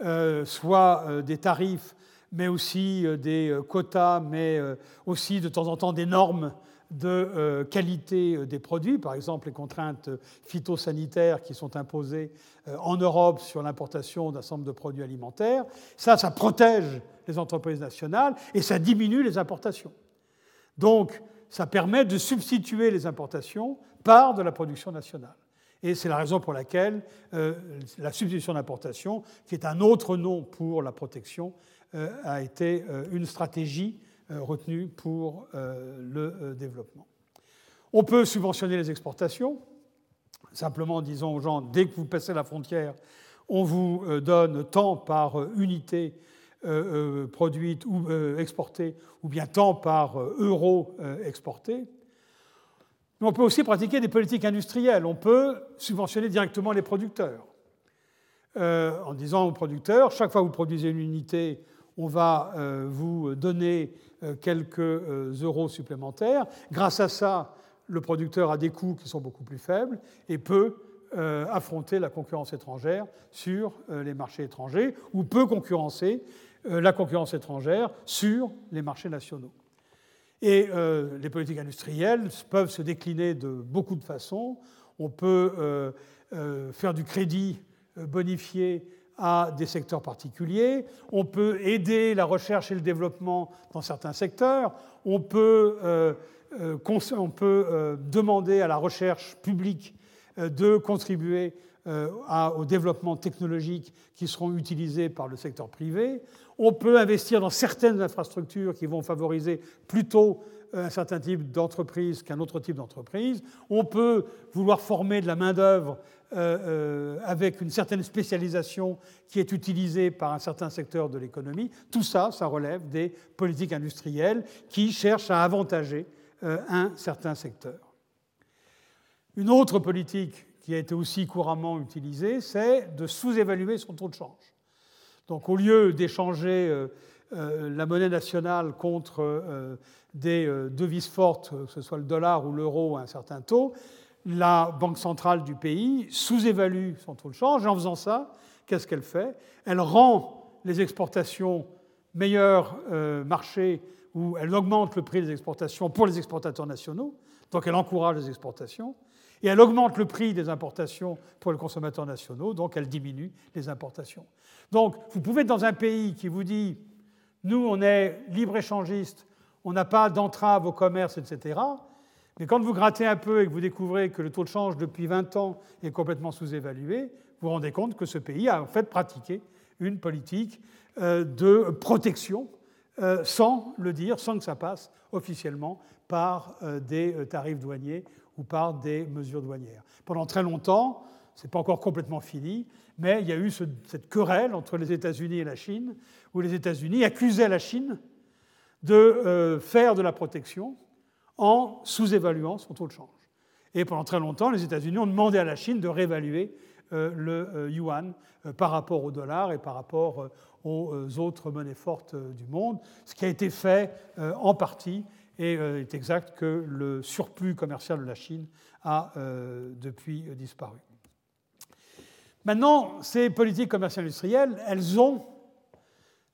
euh, soit euh, des tarifs, mais aussi des quotas, mais aussi de temps en temps des normes de euh, qualité euh, des produits, par exemple les contraintes phytosanitaires qui sont imposées euh, en Europe sur l'importation d'un certain nombre de produits alimentaires. Ça, ça protège les entreprises nationales et ça diminue les importations. Donc, ça permet de substituer les importations par de la production nationale. Et c'est la raison pour laquelle la substitution d'importation, qui est un autre nom pour la protection, a été une stratégie euh, retenu pour euh, le euh, développement. On peut subventionner les exportations, simplement en disant aux gens, dès que vous passez la frontière, on vous donne tant par unité produite ou exportée, ou bien tant par euro exporté. Mais on peut aussi pratiquer des politiques industrielles. On peut subventionner directement les producteurs. en disant aux producteurs, chaque fois que vous produisez une unité, on va vous donner euh, quelques euh, euros supplémentaires. Grâce à ça, le producteur a des coûts qui sont beaucoup plus faibles et peut euh, affronter la concurrence étrangère sur les marchés étrangers ou peut concurrencer la concurrence étrangère sur les marchés nationaux. Et les politiques industrielles peuvent se décliner de beaucoup de façons. On peut faire du crédit bonifié à des secteurs particuliers, on peut aider la recherche et le développement dans certains secteurs, on peut, euh, euh, euh, demander à la recherche publique de contribuer au développement technologique qui seront utilisés par le secteur privé, on peut investir dans certaines infrastructures qui vont favoriser plutôt un certain type d'entreprise qu'un autre type d'entreprise. On peut vouloir former de la main-d'œuvre euh, euh, avec une certaine spécialisation qui est utilisée par un certain secteur de l'économie. Tout ça, ça relève des politiques industrielles qui cherchent à avantager euh, un certain secteur. Une autre politique qui a été aussi couramment utilisée, c'est de sous-évaluer son taux de change. Donc au lieu d'échanger la monnaie nationale contre des devises fortes, que ce soit le dollar ou l'euro à un certain taux, la banque centrale du pays sous-évalue son taux de change. Et en faisant ça, qu'est-ce qu'elle fait? Elle rend les exportations meilleurs euh, marchés ou elle augmente le prix des exportations pour les exportateurs nationaux, donc elle encourage les exportations, et elle augmente le prix des importations pour les consommateurs nationaux, donc elle diminue les importations. Donc vous pouvez être dans un pays qui vous dit, nous on est libre-échangiste, on n'a pas d'entrave au commerce, etc. Mais quand vous grattez un peu et que vous découvrez que le taux de change depuis 20 ans est complètement sous-évalué, vous vous rendez compte que ce pays a en fait pratiqué une politique euh, de protection euh, sans le dire, sans que ça passe officiellement par euh, des tarifs douaniers ou par des mesures douanières. Pendant très longtemps, ce n'est pas encore complètement fini, mais il y a eu cette querelle entre les États-Unis et la Chine, où les États-Unis accusaient la Chine de faire de la protection en sous-évaluant son taux de change. Et pendant très longtemps, les États-Unis ont demandé à la Chine de réévaluer euh, le euh, yuan euh, par rapport au dollar et par rapport aux autres monnaies fortes du monde, ce qui a été fait en partie et il est exact que le surplus commercial de la Chine a depuis disparu. Maintenant, ces politiques commerciales industrielles, elles ont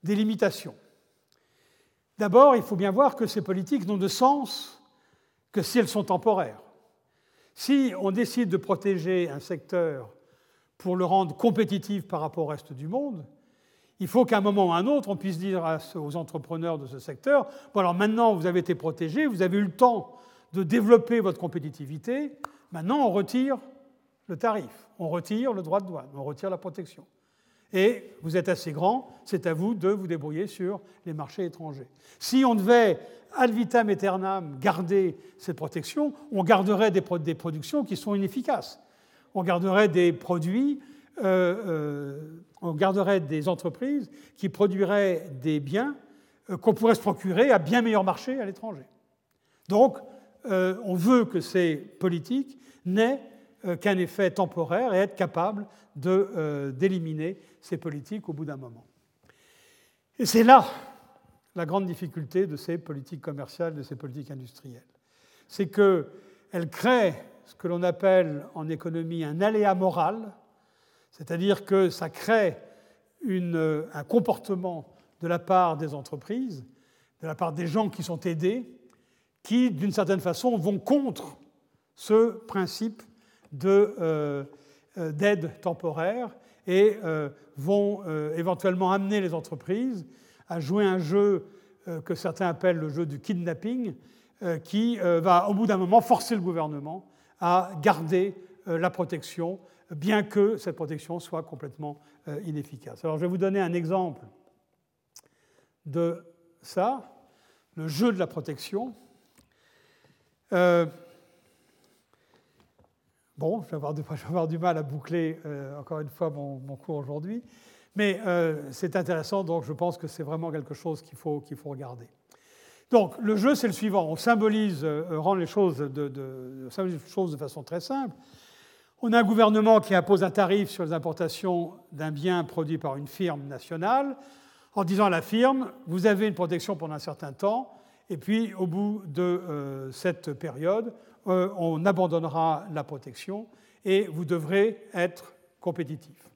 des limitations. D'abord, il faut bien voir que ces politiques n'ont de sens que si elles sont temporaires. Si on décide de protéger un secteur pour le rendre compétitif par rapport au reste du monde, il faut qu'à un moment ou à un autre, on puisse dire aux entrepreneurs de ce secteur, bon alors maintenant vous avez été protégés, vous avez eu le temps de développer votre compétitivité, maintenant on retire le tarif, on retire le droit de douane, on retire la protection. Et vous êtes assez grand, c'est à vous de vous débrouiller sur les marchés étrangers. Si on devait ad vitam aeternam garder cette protection, on garderait des, productions qui sont inefficaces. On garderait des produits, euh, euh, on garderait des entreprises qui produiraient des biens euh, qu'on pourrait se procurer à bien meilleur marché à l'étranger. Donc, on veut que ces politiques n'aient qu'un effet temporaire et être capable d'éliminer ces politiques au bout d'un moment. Et c'est là la grande difficulté de ces politiques commerciales, de ces politiques industrielles. C'est qu'elles créent ce que l'on appelle en économie un aléa moral, c'est-à-dire que ça crée un comportement de la part des entreprises, de la part des gens qui sont aidés, qui, d'une certaine façon, vont contre ce principe euh, euh, d'aide temporaire et euh, vont éventuellement amener les entreprises à jouer un jeu euh, que certains appellent le jeu du kidnapping, euh, qui euh, va au bout d'un moment forcer le gouvernement à garder la protection, bien que cette protection soit complètement inefficace. Alors je vais vous donner un exemple de ça, le jeu de la protection. Bon, *laughs* je vais, avoir du, mal à boucler encore une fois mon, cours aujourd'hui. Mais euh, c'est intéressant, donc je pense que c'est vraiment quelque chose qu'il faut, faut regarder. Donc le jeu, c'est le suivant. On symbolise, euh, rend les choses de, de, les choses de façon très simple. On a un gouvernement qui impose un tarif sur les importations d'un bien produit par une firme nationale, en disant à la firme, vous avez une protection pendant un certain temps, et puis au bout de euh, cette période, on abandonnera la protection et vous devrez être compétitif.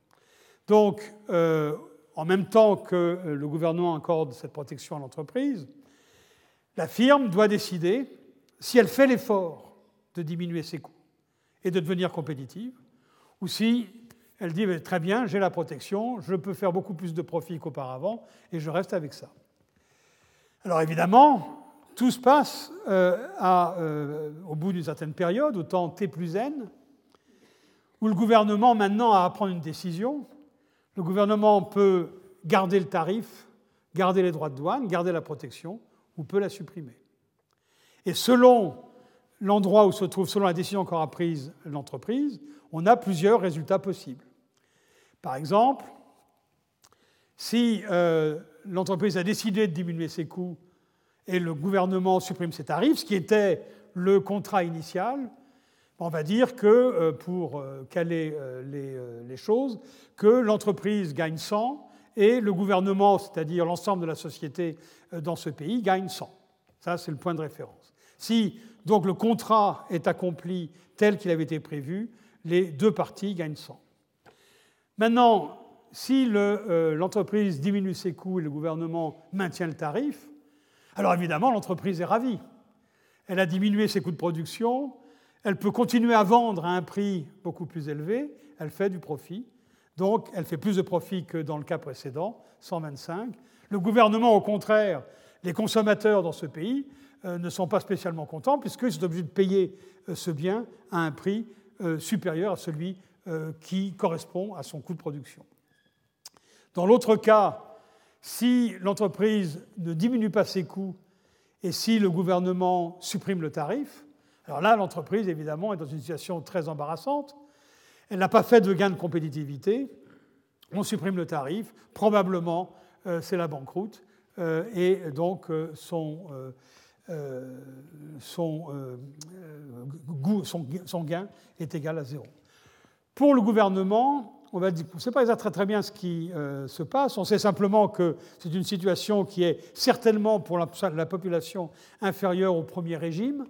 Donc, euh, en même temps que euh, le gouvernement accorde cette protection à l'entreprise, la firme doit décider si elle fait l'effort de diminuer ses coûts et de devenir compétitive, ou si elle dit très bien, j'ai la protection, je peux faire beaucoup plus de profit qu'auparavant, et je reste avec ça. Alors évidemment, tout se passe euh, au bout d'une certaine période, au temps T plus N, où le gouvernement maintenant a à prendre une décision le gouvernement peut garder le tarif, garder les droits de douane, garder la protection, ou peut la supprimer. Et selon l'endroit où se trouve, selon la décision qu'aura prise l'entreprise, on a plusieurs résultats possibles. Par exemple, si euh, l'entreprise a décidé de diminuer ses coûts et le gouvernement supprime ses tarifs, ce qui était le contrat initial, on va dire que, euh, pour euh, caler euh, les, choses, que l'entreprise gagne 100 et le gouvernement, c'est-à-dire l'ensemble de la société dans ce pays, gagne 100. Ça, c'est le point de référence. Si donc le contrat est accompli tel qu'il avait été prévu, les deux parties gagnent 100. Maintenant, si l'entreprise diminue ses coûts et le gouvernement maintient le tarif, alors évidemment, l'entreprise est ravie. Elle a diminué ses coûts de production, elle peut continuer à vendre à un prix beaucoup plus élevé, elle fait du profit. Donc elle fait plus de profit que dans le cas précédent, 125. Le gouvernement, au contraire, les consommateurs dans ce pays euh, ne sont pas spécialement contents puisqu'ils sont obligés de payer euh, ce bien à un prix euh, supérieur à celui qui correspond à son coût de production. Dans l'autre cas, si l'entreprise ne diminue pas ses coûts et si le gouvernement supprime le tarif, alors là, l'entreprise, évidemment, est dans une situation très embarrassante. Elle n'a pas fait de gain de compétitivité. On supprime le tarif. Probablement, euh, c'est la banqueroute. Euh, et donc, euh, son, son, gain est égal à zéro. Pour le gouvernement, on ne sait pas très, très bien ce qui se passe. On sait simplement que c'est une situation qui est certainement pour la population inférieure au premier régime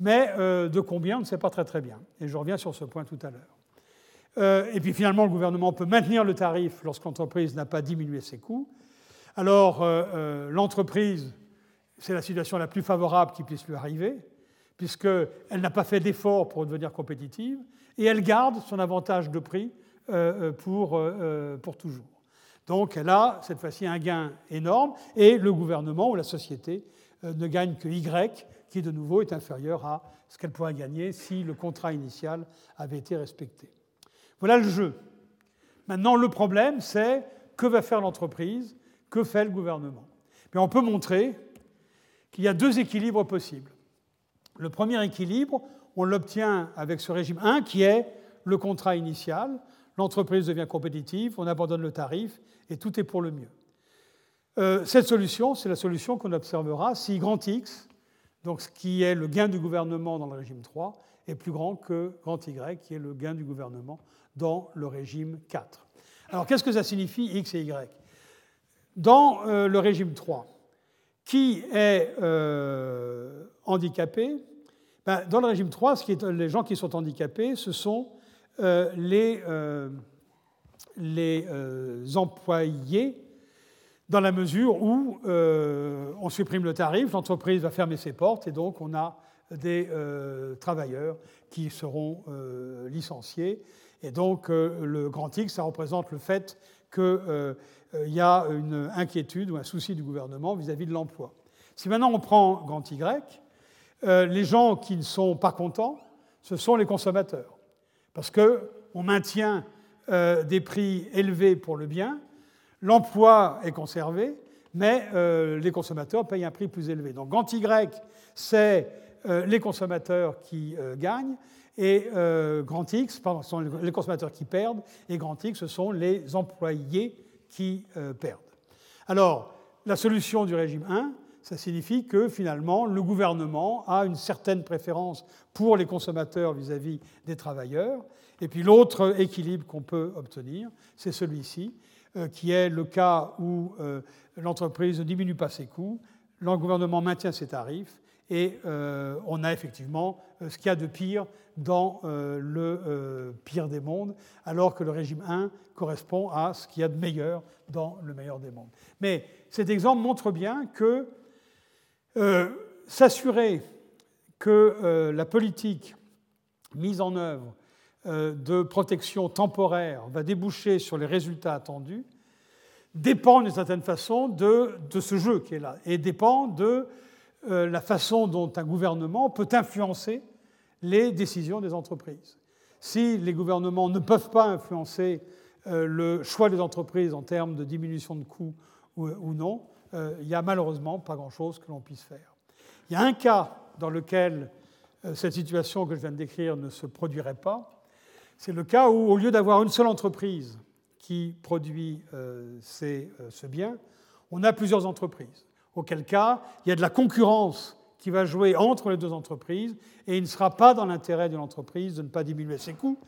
mais euh, de combien, on ne sait pas très très bien. Et je reviens sur ce point tout à l'heure. Euh, et puis finalement, le gouvernement peut maintenir le tarif lorsque l'entreprise n'a pas diminué ses coûts. Alors euh, l'entreprise c'est la situation la plus favorable qui puisse lui arriver, puisqu'elle n'a pas fait d'effort pour devenir compétitive, et elle garde son avantage de prix pour, pour toujours. Donc elle a cette fois-ci un gain énorme, et le gouvernement ou la société ne gagne que Y, qui de nouveau est inférieur à ce qu'elle pourrait gagner si le contrat initial avait été respecté. Voilà le jeu. Maintenant, le problème, c'est que va faire l'entreprise, que fait le gouvernement. Mais on peut montrer qu'il y a deux équilibres possibles. Le premier équilibre, on l'obtient avec ce régime 1 qui est le contrat initial. L'entreprise devient compétitive, on abandonne le tarif et tout est pour le mieux. Euh, cette solution, c'est la solution qu'on observera si grand X donc ce qui est le gain du gouvernement dans le régime 3 est plus grand que grand Y, qui est le gain du gouvernement dans le régime 4. Alors qu'est-ce que ça signifie X et Y? Dans euh, le régime 3, qui est euh, handicapé ben, Dans le régime 3, ce qui est, les gens qui sont handicapés, ce sont euh, les, les employés dans la mesure où euh, on supprime le tarif, l'entreprise va fermer ses portes et donc on a des euh, travailleurs qui seront euh, licenciés. Et donc le grand X, ça représente le fait qu'il y a une inquiétude ou un souci du gouvernement vis-à-vis de l'emploi. Si maintenant on prend grand Y, les gens qui ne sont pas contents, ce sont les consommateurs. Parce qu'on maintient des prix élevés pour le bien, l'emploi est conservé, mais euh, les consommateurs payent un prix plus élevé. Donc grand Y, c'est euh, les consommateurs qui euh, gagnent, et grand X, pardon, ce sont les consommateurs qui perdent, et grand X, ce sont les employés qui perdent. Alors, la solution du régime 1, ça signifie que finalement, le gouvernement a une certaine préférence pour les consommateurs vis-à-vis -vis des travailleurs. Et puis l'autre équilibre qu'on peut obtenir, c'est celui-ci, euh, qui est le cas où euh, l'entreprise ne diminue pas ses coûts, le gouvernement maintient ses tarifs, et euh, on a effectivement ce qu'il y a de pire dans le pire des mondes, alors que le régime 1 correspond à ce qu'il y a de meilleur dans le meilleur des mondes. Mais cet exemple montre bien que s'assurer que la politique mise en œuvre euh, de protection temporaire va déboucher sur les résultats attendus dépend d'une certaine façon de, ce jeu qui est là et dépend de euh, la façon dont un gouvernement peut influencer les décisions des entreprises. Si les gouvernements ne peuvent pas influencer euh, le choix des entreprises en termes de diminution de coûts ou, non, il n'y a malheureusement pas grand-chose que l'on puisse faire. Il y a un cas dans lequel cette situation que je viens de décrire ne se produirait pas, c'est le cas où, au lieu d'avoir une seule entreprise qui produit euh, euh, ce bien, on a plusieurs entreprises. Auquel cas, il y a de la concurrence qui va jouer entre les deux entreprises et il ne sera pas dans l'intérêt de l'entreprise de ne pas diminuer ses coûts,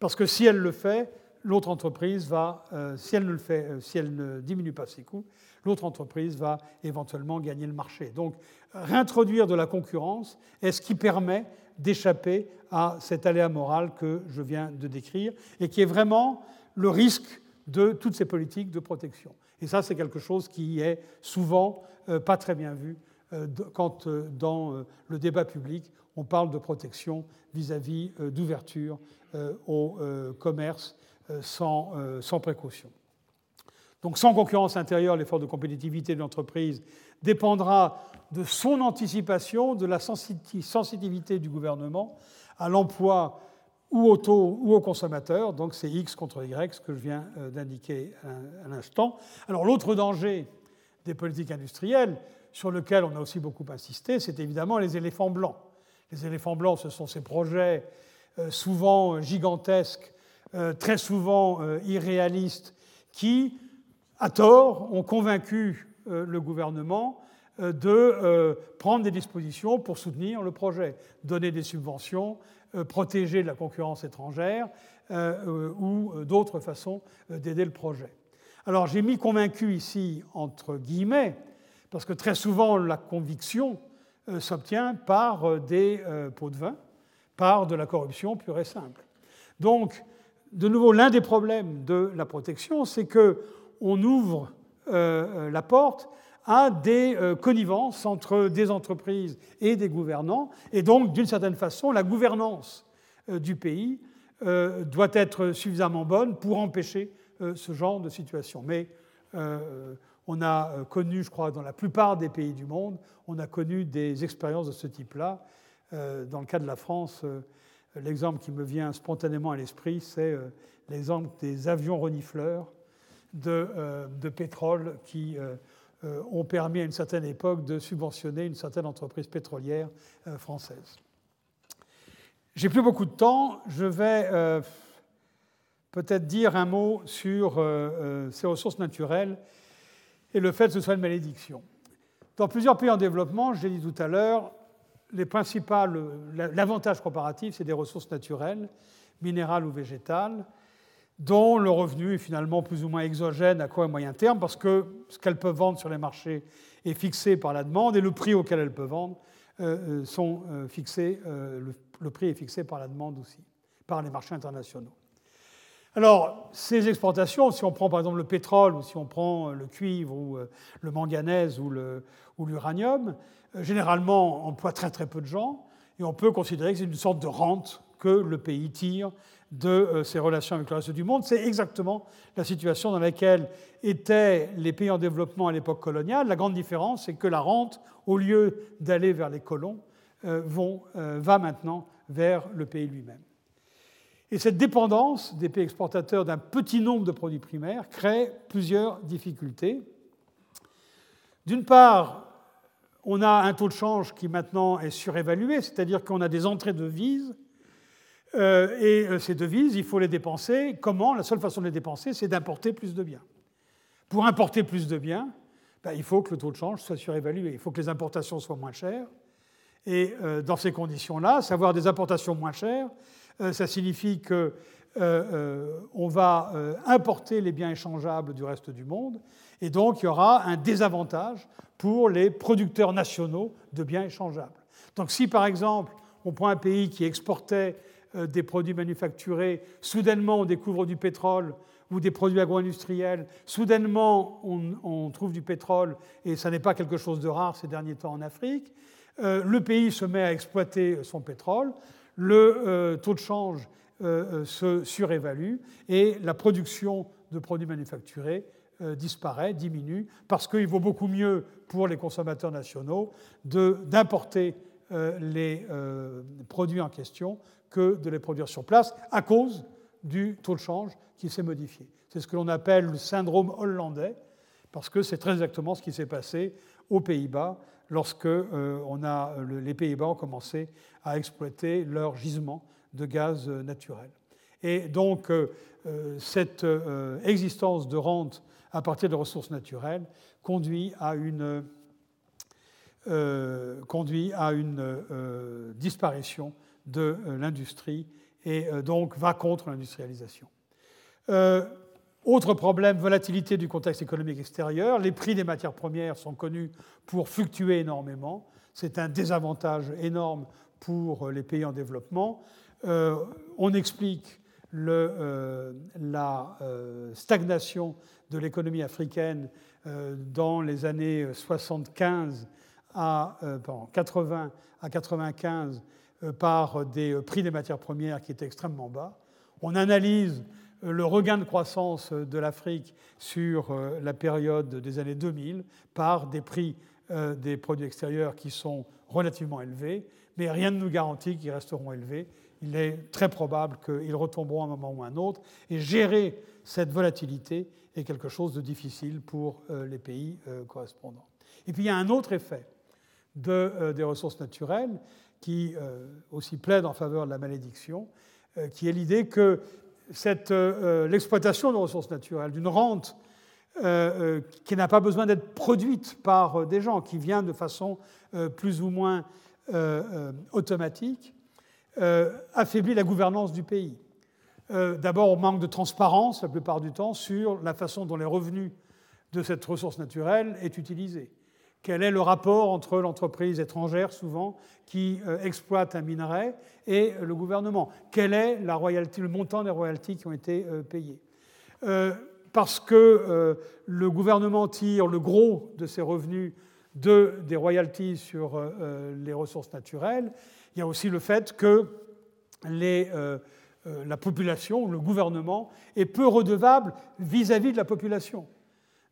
parce que si elle le fait, l'autre entreprise va, euh, si elle ne le fait, si elle ne diminue pas ses coûts, l'autre entreprise va éventuellement gagner le marché. Donc, réintroduire de la concurrence est ce qui permet d'échapper à cet aléa moral que je viens de décrire et qui est vraiment le risque de toutes ces politiques de protection. Et ça, c'est quelque chose qui est souvent euh, pas très bien vu euh, quand euh, dans le débat public, on parle de protection vis-à-vis d'ouverture au commerce sans, sans précaution. Donc sans concurrence intérieure, l'effort de compétitivité de l'entreprise dépendra de son anticipation, de la sensitivité du gouvernement à l'emploi ou au taux ou au consommateur. Donc c'est X contre Y, ce que je viens euh, d'indiquer à l'instant. Alors l'autre danger des politiques industrielles, sur lequel on a aussi beaucoup insisté, c'est évidemment les éléphants blancs. Les éléphants blancs, ce sont ces projets euh, souvent gigantesques, euh, très souvent irréalistes, qui, à tort, ont convaincu le gouvernement euh, de euh, prendre des dispositions pour soutenir le projet, donner des subventions, euh, protéger de la concurrence étrangère ou d'autres façons d'aider le projet. Alors j'ai mis convaincu ici entre guillemets, parce que très souvent la conviction s'obtient par des pots de vin, par de la corruption pure et simple. Donc, de nouveau, l'un des problèmes de la protection, c'est qu'on ouvre la porte à des connivences entre des entreprises et des gouvernants, et donc d'une certaine façon la gouvernance du pays doit être suffisamment bonne pour empêcher ce genre de situation. Mais on a connu, je crois, dans la plupart des pays du monde, on a connu des expériences de ce type-là. Dans le cas de la France, L'exemple qui me vient spontanément à l'esprit, c'est euh, l'exemple des avions renifleurs de, euh, pétrole qui euh, ont permis à une certaine époque de subventionner une certaine entreprise pétrolière française. J'ai plus beaucoup de temps, je vais peut-être dire un mot sur ces ressources naturelles et le fait que ce soit une malédiction. Dans plusieurs pays en développement, je l'ai dit tout à l'heure, l'avantage comparatif, c'est des ressources naturelles, minérales ou végétales, dont le revenu est finalement plus ou moins exogène à court et moyen terme, parce que ce qu'elles peuvent vendre sur les marchés est fixé par la demande et le prix auquel elles peuvent vendre euh, euh, sont euh, fixés, le, prix est fixé par la demande aussi, par les marchés internationaux. Alors, ces exportations, si on prend par exemple le pétrole, ou si on prend le cuivre, ou le manganèse, ou l'uranium, euh, généralement emploie très très peu de gens, et on peut considérer que c'est une sorte de rente que le pays tire de euh, ses relations avec le reste du monde. C'est exactement la situation dans laquelle étaient les pays en développement à l'époque coloniale. La grande différence, c'est que la rente, au lieu d'aller vers les colons, euh, va maintenant vers le pays lui-même. Et cette dépendance des pays exportateurs d'un petit nombre de produits primaires crée plusieurs difficultés. D'une part, on a un taux de change qui maintenant est surévalué, c'est-à-dire qu'on a des entrées de devises, euh, et euh, ces devises, il faut les dépenser. Comment? La seule façon de les dépenser, c'est d'importer plus de biens. Pour importer plus de biens, ben, il faut que le taux de change soit surévalué, il faut que les importations soient moins chères. Et euh, dans ces conditions-là, savoir des importations moins chères, ça signifie qu'on va importer les biens échangeables du reste du monde, et donc il y aura un désavantage pour les producteurs nationaux de biens échangeables. Donc si par exemple on prend un pays qui exportait des produits manufacturés, soudainement on découvre du pétrole ou des produits agro-industriels, soudainement on, trouve du pétrole et ça n'est pas quelque chose de rare ces derniers temps en Afrique, euh, le pays se met à exploiter son pétrole, le euh, taux de change se surévalue et la production de produits manufacturés euh, disparaît, diminue, parce qu'il vaut beaucoup mieux pour les consommateurs nationaux d'importer euh, les euh, produits en question que de les produire sur place à cause du taux de change qui s'est modifié. C'est ce que l'on appelle le syndrome hollandais, parce que c'est très exactement ce qui s'est passé aux Pays-Bas lorsque on a, les Pays-Bas ont commencé à exploiter leur gisement de gaz naturel. Et donc, cette existence de rente à partir de ressources naturelles conduit à une, euh, conduit à une euh, disparition de euh, l'industrie et donc va contre l'industrialisation. Autre problème, volatilité du contexte économique extérieur. Les prix des matières premières sont connus pour fluctuer énormément. C'est un désavantage énorme pour les pays en développement. on explique la stagnation de l'économie africaine euh, dans les années 75 à 80 euh, à 95 euh, par des prix des matières premières qui étaient extrêmement bas. On analyse le regain de croissance de l'Afrique sur la période des années 2000 par des prix des produits extérieurs qui sont relativement élevés, mais rien ne nous garantit qu'ils resteront élevés. Il est très probable qu'ils retomberont à un moment ou à un autre. Et gérer cette volatilité est quelque chose de difficile pour euh, les pays euh, correspondants. Et puis il y a un autre effet de, euh, des ressources naturelles qui aussi plaide en faveur de la malédiction, qui est l'idée que l'exploitation de ressources naturelles, d'une rente qui n'a pas besoin d'être produite par des gens, qui vient de façon plus ou moins automatique, affaiblit la gouvernance du pays. Euh, d'abord, on manque de transparence la plupart du temps sur la façon dont les revenus de cette ressource naturelle est utilisé. Quel est le rapport entre l'entreprise étrangère, souvent, qui euh, exploite un minerai, et le gouvernement? Quel est la le montant des royalties qui ont été euh, payées? Parce que le gouvernement tire le gros de ses revenus de, des royalties sur les ressources naturelles, il y a aussi le fait que la population, le gouvernement, est peu redevable vis-à-vis -vis de la population.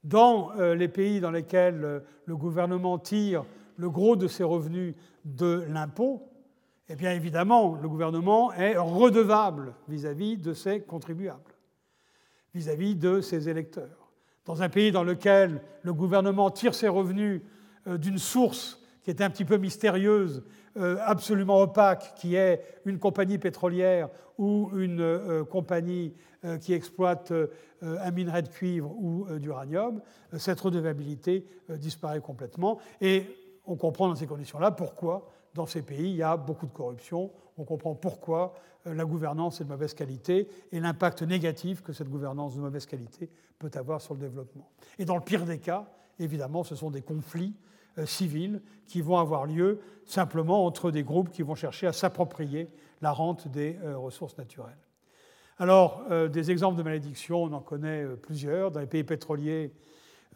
Dans les pays dans lesquels le gouvernement tire le gros de ses revenus de l'impôt, eh bien évidemment, le gouvernement est redevable vis-à-vis de ses contribuables, vis-à-vis de ses électeurs. Dans un pays dans lequel le gouvernement tire ses revenus euh, d'une source qui est un petit peu mystérieuse, euh, absolument opaque, qui est une compagnie pétrolière ou une euh, compagnie qui exploite un minerai de cuivre ou d'uranium, cette redevabilité disparaît complètement. Et on comprend dans ces conditions-là pourquoi, dans ces pays, il y a beaucoup de corruption. On comprend pourquoi euh, la gouvernance est de mauvaise qualité et l'impact négatif que cette gouvernance de mauvaise qualité peut avoir sur le développement. Et dans le pire des cas, évidemment, ce sont des conflits euh, civils qui vont avoir lieu simplement entre des groupes qui vont chercher à s'approprier la rente des euh, ressources naturelles. Alors, des exemples de malédiction, on en connaît plusieurs. Dans les pays pétroliers,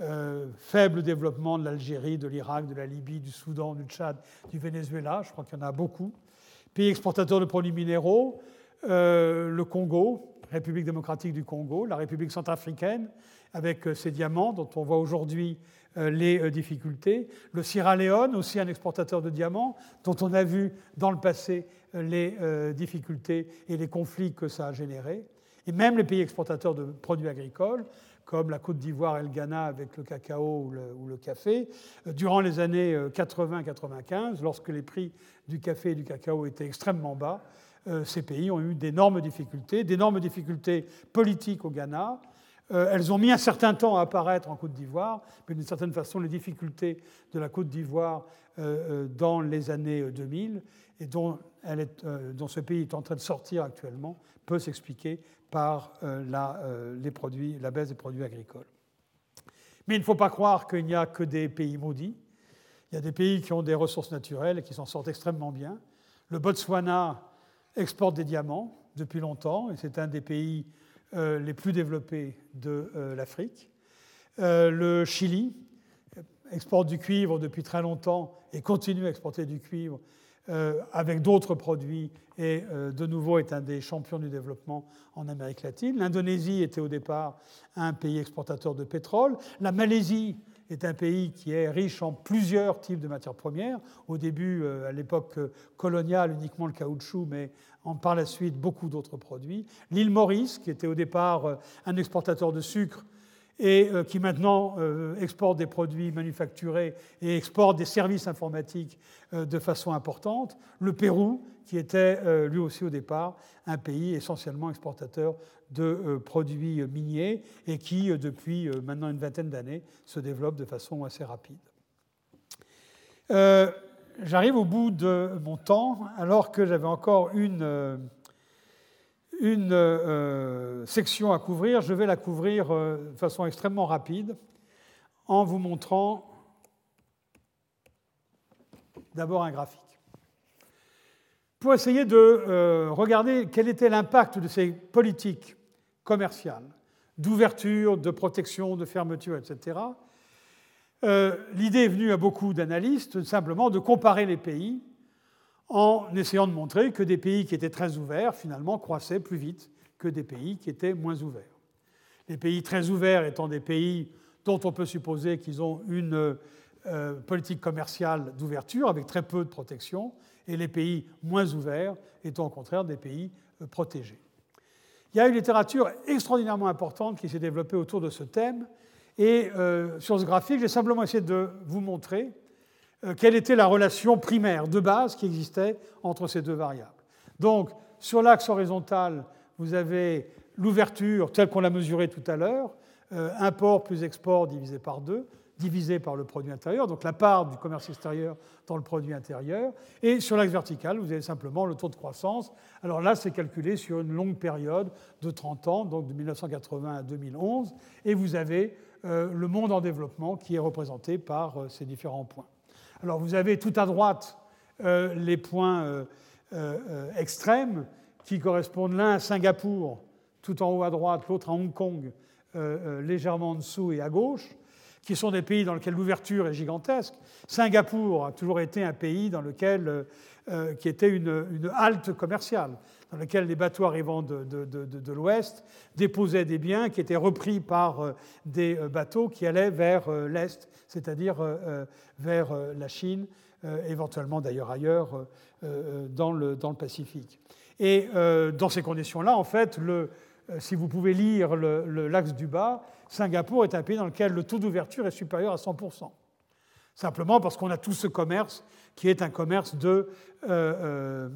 euh, faible développement de l'Algérie, de l'Irak, de la Libye, du Soudan, du Tchad, du Venezuela, je crois qu'il y en a beaucoup. Pays exportateurs de produits minéraux, euh, le Congo, République démocratique du Congo, la République centrafricaine, avec euh, ses diamants dont on voit aujourd'hui les difficultés, le Sierra Leone, aussi un exportateur de diamants, dont on a vu dans le passé les difficultés et les conflits que ça a générés, et même les pays exportateurs de produits agricoles, comme la Côte d'Ivoire et le Ghana avec le cacao ou le, café. Euh, durant les années 80-95, euh, lorsque les prix du café et du cacao étaient extrêmement bas, euh, ces pays ont eu d'énormes difficultés, d'énormes difficultés politiques au Ghana. Elles ont mis un certain temps à apparaître en Côte d'Ivoire, mais d'une certaine façon, les difficultés de la Côte d'Ivoire dans les années 2000 et dont, ce pays est en train de sortir actuellement peut s'expliquer par euh, la, euh, la baisse des produits agricoles. Mais il ne faut pas croire qu'il n'y a que des pays maudits. Il y a des pays qui ont des ressources naturelles et qui s'en sortent extrêmement bien. Le Botswana exporte des diamants depuis longtemps et c'est un des pays euh, les plus développés de l'Afrique. le Chili exporte du cuivre depuis très longtemps et continue à exporter du cuivre euh, avec d'autres produits et euh, de nouveau est un des champions du développement en Amérique latine. L'Indonésie était au départ un pays exportateur de pétrole. La Malaisie est un pays qui est riche en plusieurs types de matières premières. Au début, euh, à l'époque coloniale, uniquement le caoutchouc, mais par la suite beaucoup d'autres produits. L'île Maurice, qui était au départ un exportateur de sucre, et euh, qui maintenant euh, exporte des produits manufacturés et exporte des services informatiques euh, de façon importante. Le Pérou, qui était lui aussi au départ un pays essentiellement exportateur de produits miniers et qui, depuis maintenant une vingtaine d'années, se développe de façon assez rapide. J'arrive au bout de mon temps, alors que j'avais encore une une euh, section à couvrir. Je vais la couvrir euh, de façon extrêmement rapide en vous montrant d'abord un graphique. Pour essayer de euh, regarder quel était l'impact de ces politiques commerciales, d'ouverture, de protection, de fermeture, etc., l'idée est venue à beaucoup d'analystes simplement de comparer les pays en essayant de montrer que des pays qui étaient très ouverts, finalement, croissaient plus vite que des pays qui étaient moins ouverts. Les pays très ouverts étant des pays dont on peut supposer qu'ils ont une euh, politique commerciale d'ouverture avec très peu de protection, et les pays moins ouverts étant au contraire des pays euh, protégés. Il y a une littérature extraordinairement importante qui s'est développée autour de ce thème, et euh, sur ce graphique, j'ai simplement essayé de vous montrer quelle était la relation primaire de base qui existait entre ces deux variables. Donc, sur l'axe horizontal, vous avez l'ouverture telle qu'on l'a mesurée tout à l'heure, euh, import plus export divisé par deux, divisé par le produit intérieur, donc la part du commerce extérieur dans le produit intérieur. Et sur l'axe vertical, vous avez simplement le taux de croissance. Alors là, c'est calculé sur une longue période de 30 ans, donc de 1980 à 2011, et vous avez euh, le monde en développement qui est représenté par ces différents points. Alors vous avez tout à droite euh, les points euh, euh, extrêmes qui correspondent l'un à Singapour, tout en haut à droite, l'autre à Hong Kong, légèrement en dessous et à gauche, qui sont des pays dans lesquels l'ouverture est gigantesque. Singapour a toujours été un pays dans lequel, qui était une, une halte commerciale dans lequel les bateaux arrivant de, de, l'ouest déposaient des biens qui étaient repris par des bateaux qui allaient vers l'est, c'est-à-dire vers la Chine, éventuellement d'ailleurs ailleurs dans le, dans le Pacifique. Et dans ces conditions-là, en fait, si vous pouvez lire l'axe du bas, Singapour est un pays dans lequel le taux d'ouverture est supérieur à 100%. Simplement parce qu'on a tout ce commerce qui est un commerce euh, euh,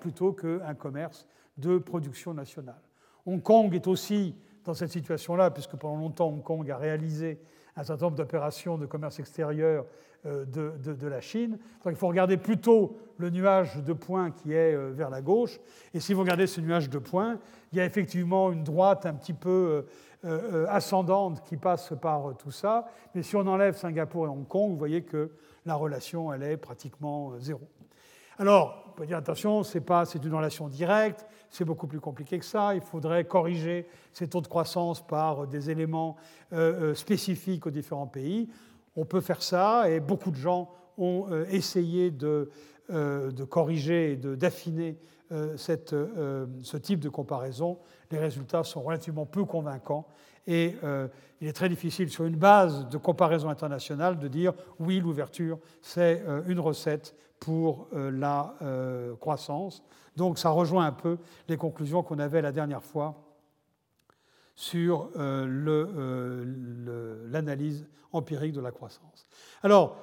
plutôt qu'un commerce de production nationale. Hong Kong est aussi dans cette situation-là, puisque pendant longtemps Hong Kong a réalisé un certain nombre d'opérations de commerce extérieur euh, de, de, la Chine. Donc il faut regarder plutôt le nuage de points qui est vers la gauche. Et si vous regardez ce nuage de points, il y a effectivement une droite un petit peu ascendante qui passe par tout ça. Mais si on enlève Singapour et Hong Kong, vous voyez que la relation, elle est pratiquement euh, zéro. Alors, on peut dire attention, c'est une relation directe, c'est beaucoup plus compliqué que ça. Il faudrait corriger ces taux de croissance par des éléments euh, euh, spécifiques aux différents pays. On peut faire ça, et beaucoup de gens ont essayé de, de corriger et d'affiner ce type de comparaison. Les résultats sont relativement peu convaincants et euh, il est très difficile, sur une base de comparaison internationale, de dire oui, l'ouverture, c'est euh, une recette pour euh, la croissance. Donc ça rejoint un peu les conclusions qu'on avait la dernière fois sur l'analyse empirique de la croissance. Alors,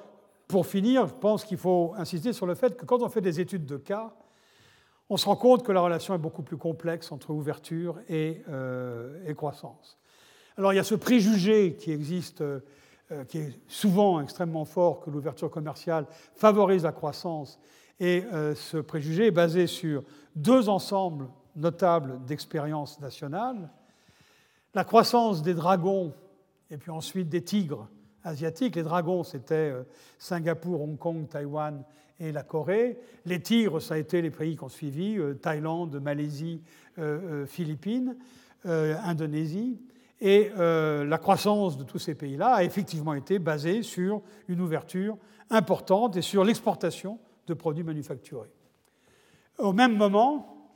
pour finir, je pense qu'il faut insister sur le fait que quand on fait des études de cas, on se rend compte que la relation est beaucoup plus complexe entre ouverture et croissance. Alors il y a ce préjugé qui existe, euh, qui est souvent extrêmement fort, que l'ouverture commerciale favorise la croissance. Et euh, ce préjugé est basé sur deux ensembles notables d'expériences nationales. La croissance des dragons et puis ensuite des tigres asiatiques. Les dragons, c'était euh, Singapour, Hong Kong, Taïwan et la Corée. Les tigres, ça a été les pays qui ont suivi, Thaïlande, Malaisie, Philippines, Indonésie. Et euh, la croissance de tous ces pays-là a effectivement été basée sur une ouverture importante et sur l'exportation de produits manufacturés. Au même moment,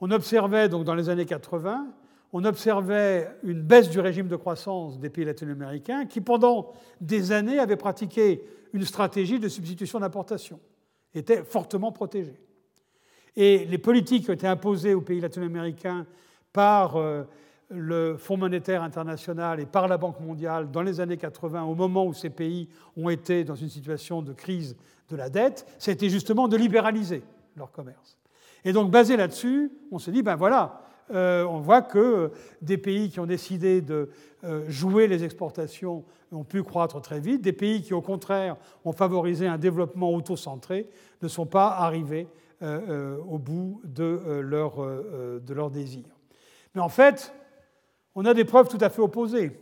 on observait, donc dans les années 80, on observait une baisse du régime de croissance des pays latino-américains qui, pendant des années, avaient pratiqué une stratégie de substitution d'importation, étaient fortement protégés. Et les politiques qui ont été imposées aux pays latino-américains par euh, le Fonds monétaire international et par la Banque mondiale dans les années 80, au moment où ces pays ont été dans une situation de crise de la dette, c'était justement de libéraliser leur commerce. Et donc, basé là-dessus, on se dit, ben voilà, euh, on voit que des pays qui ont décidé de euh, jouer les exportations ont pu croître très vite, des pays qui, au contraire, ont favorisé un développement auto-centré ne sont pas arrivés euh, au bout de leur, de leur désir. Mais en fait, on a des preuves tout à fait opposées.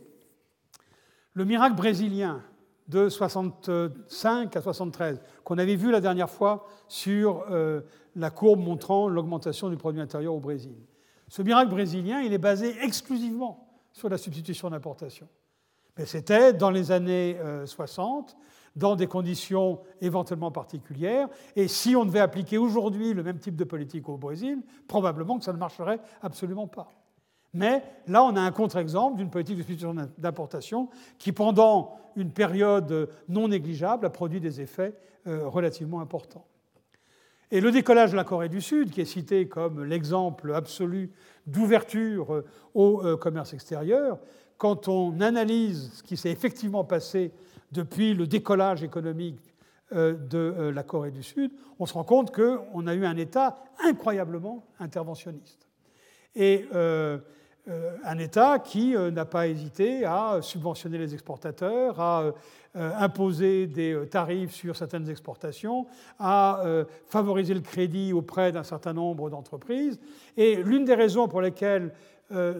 Le miracle brésilien de 65 à 73, qu'on avait vu la dernière fois sur euh, la courbe montrant l'augmentation du produit intérieur au Brésil. Ce miracle brésilien, il est basé exclusivement sur la substitution d'importation. Mais c'était dans les années 60, euh, dans des conditions éventuellement particulières, et si on devait appliquer aujourd'hui le même type de politique au Brésil, probablement que ça ne marcherait absolument pas. Mais là, on a un contre-exemple d'une politique de substitution d'importation qui, pendant une période non négligeable, a produit des effets euh, relativement importants. Et le décollage de la Corée du Sud, qui est cité comme l'exemple absolu d'ouverture euh, au euh, commerce extérieur, quand on analyse ce qui s'est effectivement passé depuis le décollage économique de la Corée du Sud, on se rend compte qu'on a eu un État incroyablement interventionniste. Et un État qui euh, n'a pas hésité à subventionner les exportateurs, à euh, imposer des tarifs sur certaines exportations, à favoriser le crédit auprès d'un certain nombre d'entreprises. Et l'une des raisons pour lesquelles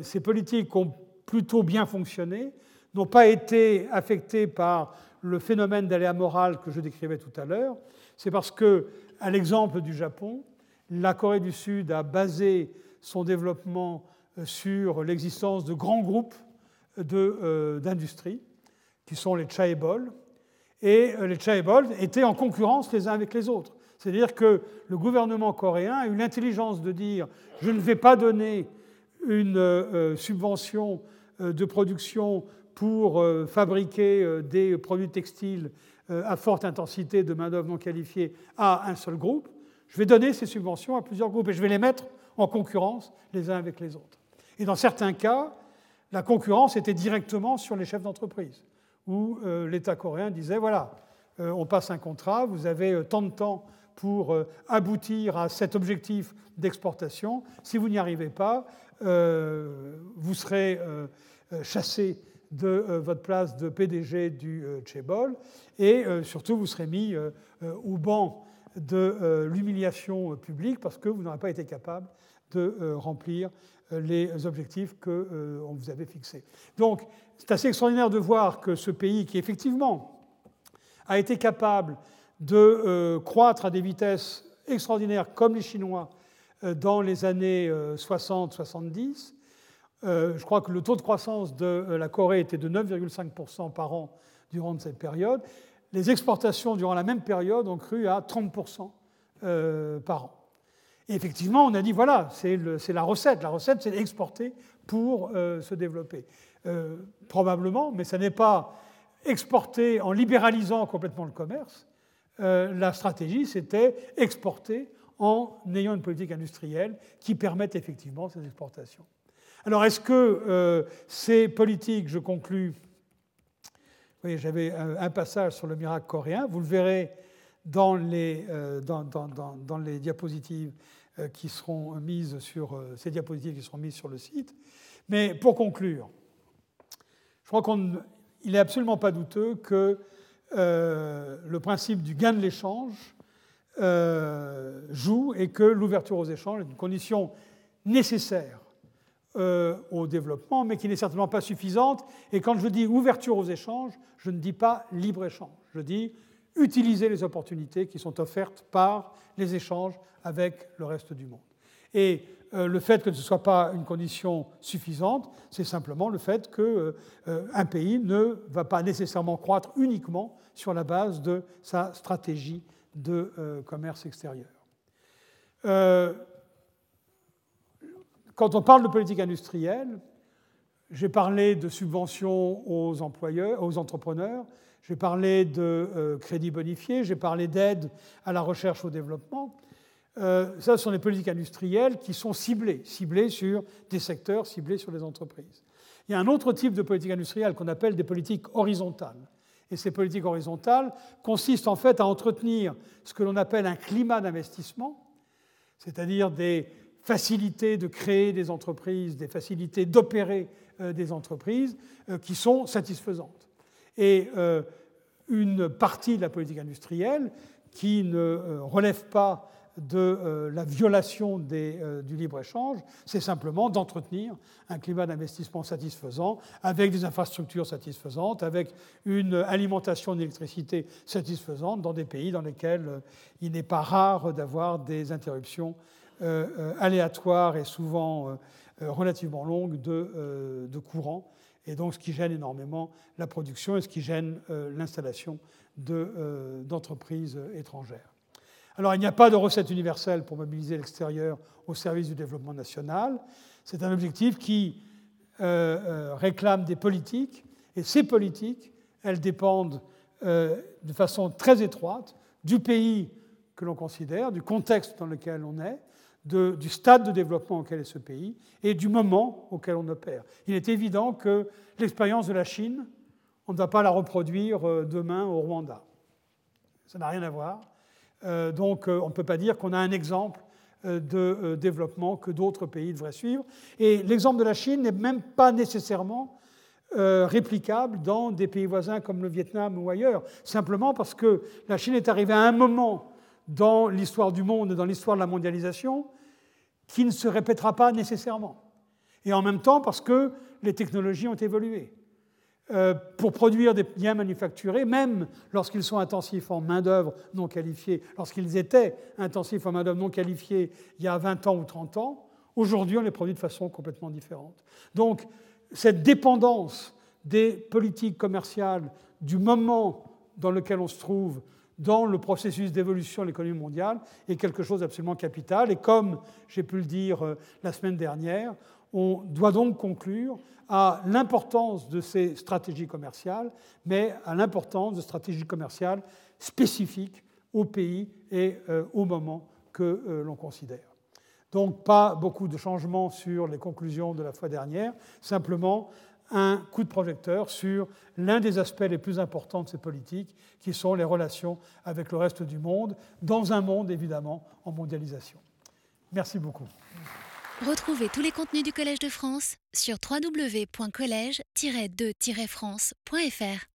ces politiques ont plutôt bien fonctionné n'ont pas été affectées par le phénomène d'aléa moral que je décrivais tout à l'heure, c'est parce que, à l'exemple du Japon, la Corée du Sud a basé son développement sur l'existence de grands groupes d'industrie, qui sont les chaebols. Et les chaebols étaient en concurrence les uns avec les autres. C'est-à-dire que le gouvernement coréen a eu l'intelligence de dire je ne vais pas donner une subvention de production pour fabriquer des produits textiles à forte intensité de main-d'œuvre non qualifiée à un seul groupe. Je vais donner ces subventions à plusieurs groupes et je vais les mettre en concurrence les uns avec les autres. Et dans certains cas, la concurrence était directement sur les chefs d'entreprise, où euh, l'État coréen disait, voilà, euh, on passe un contrat, vous avez euh, tant de temps pour aboutir à cet objectif d'exportation. Si vous n'y arrivez pas, vous serez chassé de votre place de PDG du Chebol et surtout vous serez mis au banc de l'humiliation publique parce que vous n'aurez pas été capable de remplir les objectifs qu'on euh, vous avait fixés. Donc, c'est assez extraordinaire de voir que ce pays, qui effectivement a été capable de euh, croître à des vitesses extraordinaires comme les Chinois euh, dans les années 60-70, je crois que le taux de croissance de la Corée était de 9,5% par an durant cette période. Les exportations durant la même période ont cru à 30% par an. Et effectivement, on a dit, voilà, c'est la recette. La recette, c'est d'exporter pour euh, se développer. Euh, probablement, mais ça n'est pas exporter en libéralisant complètement le commerce. Euh, la stratégie, c'était exporter en ayant une politique industrielle qui permette effectivement ces exportations. Alors, est-ce que ces politiques, je conclus, vous voyez, j'avais un, passage sur le miracle coréen, vous le verrez dans les, diapositives qui seront mises sur euh, ces diapositives qui seront mises sur le site. Mais pour conclure, je crois qu'il n'est absolument pas douteux que euh, le principe du gain de l'échange joue et que l'ouverture aux échanges est une condition nécessaire au développement, mais qui n'est certainement pas suffisante. Et quand je dis ouverture aux échanges, je ne dis pas libre-échange, je dis utiliser les opportunités qui sont offertes par les échanges avec le reste du monde. Et euh, le fait que ce ne soit pas une condition suffisante, c'est simplement le fait qu'un euh, euh, pays ne va pas nécessairement croître uniquement sur la base de sa stratégie de commerce extérieur. quand on parle de politique industrielle, j'ai parlé de subventions aux employeurs, aux entrepreneurs, j'ai parlé de crédits bonifiés, j'ai parlé d'aide à la recherche au développement. Euh, ça, ce sont des politiques industrielles qui sont ciblées, ciblées sur des secteurs, ciblées sur des entreprises. Il y a un autre type de politique industrielle qu'on appelle des politiques horizontales. Et ces politiques horizontales consistent en fait à entretenir ce que l'on appelle un climat d'investissement, c'est-à-dire des facilités de créer des entreprises, des facilités d'opérer euh, des entreprises euh, qui sont satisfaisantes. Et une partie de la politique industrielle qui ne relève pas de euh, la violation euh, du libre-échange, c'est simplement d'entretenir un climat d'investissement satisfaisant, avec des infrastructures satisfaisantes, avec une alimentation d'électricité satisfaisante dans des pays dans lesquels euh, il n'est pas rare d'avoir des interruptions aléatoires et souvent relativement longues de, de courant, et donc ce qui gêne énormément la production et ce qui gêne l'installation d'entreprises étrangères. Alors il n'y a pas de recette universelle pour mobiliser l'extérieur au service du développement national. C'est un objectif qui euh, euh, réclame des politiques, et ces politiques, elles dépendent euh, de façon très étroite du pays que l'on considère, du contexte dans lequel on est, du stade de développement auquel est ce pays et du moment auquel on opère. Il est évident que l'expérience de la Chine, on ne va pas la reproduire demain au Rwanda. Ça n'a rien à voir. Euh, donc euh, on ne peut pas dire qu'on a un exemple euh, de développement que d'autres pays devraient suivre. Et l'exemple de la Chine n'est même pas nécessairement réplicable dans des pays voisins comme le Vietnam ou ailleurs, simplement parce que la Chine est arrivée à un moment dans l'histoire du monde dans l'histoire de la mondialisation qui ne se répétera pas nécessairement. Et en même temps parce que les technologies ont évolué. Euh, pour produire des biens manufacturés, même lorsqu'ils sont intensifs en main-d'œuvre non qualifiée, lorsqu'ils étaient intensifs en main-d'œuvre non qualifiée il y a 20 ans ou 30 ans, Aujourd'hui, on les produit de façon complètement différente. Donc, cette dépendance des politiques commerciales du moment dans lequel on se trouve dans le processus d'évolution de l'économie mondiale est quelque chose d'absolument capital. Et comme j'ai pu le dire euh, la semaine dernière, on doit donc conclure à l'importance de ces stratégies commerciales, mais à l'importance de stratégies commerciales spécifiques au pays et euh, au moment que euh, l'on considère. Donc pas beaucoup de changements sur les conclusions de la fois dernière, simplement un coup de projecteur sur l'un des aspects les plus importants de ces politiques, qui sont les relations avec le reste du monde, dans un monde évidemment en mondialisation. Merci beaucoup. Retrouvez tous les contenus du Collège de France sur www.colège-2-france.fr.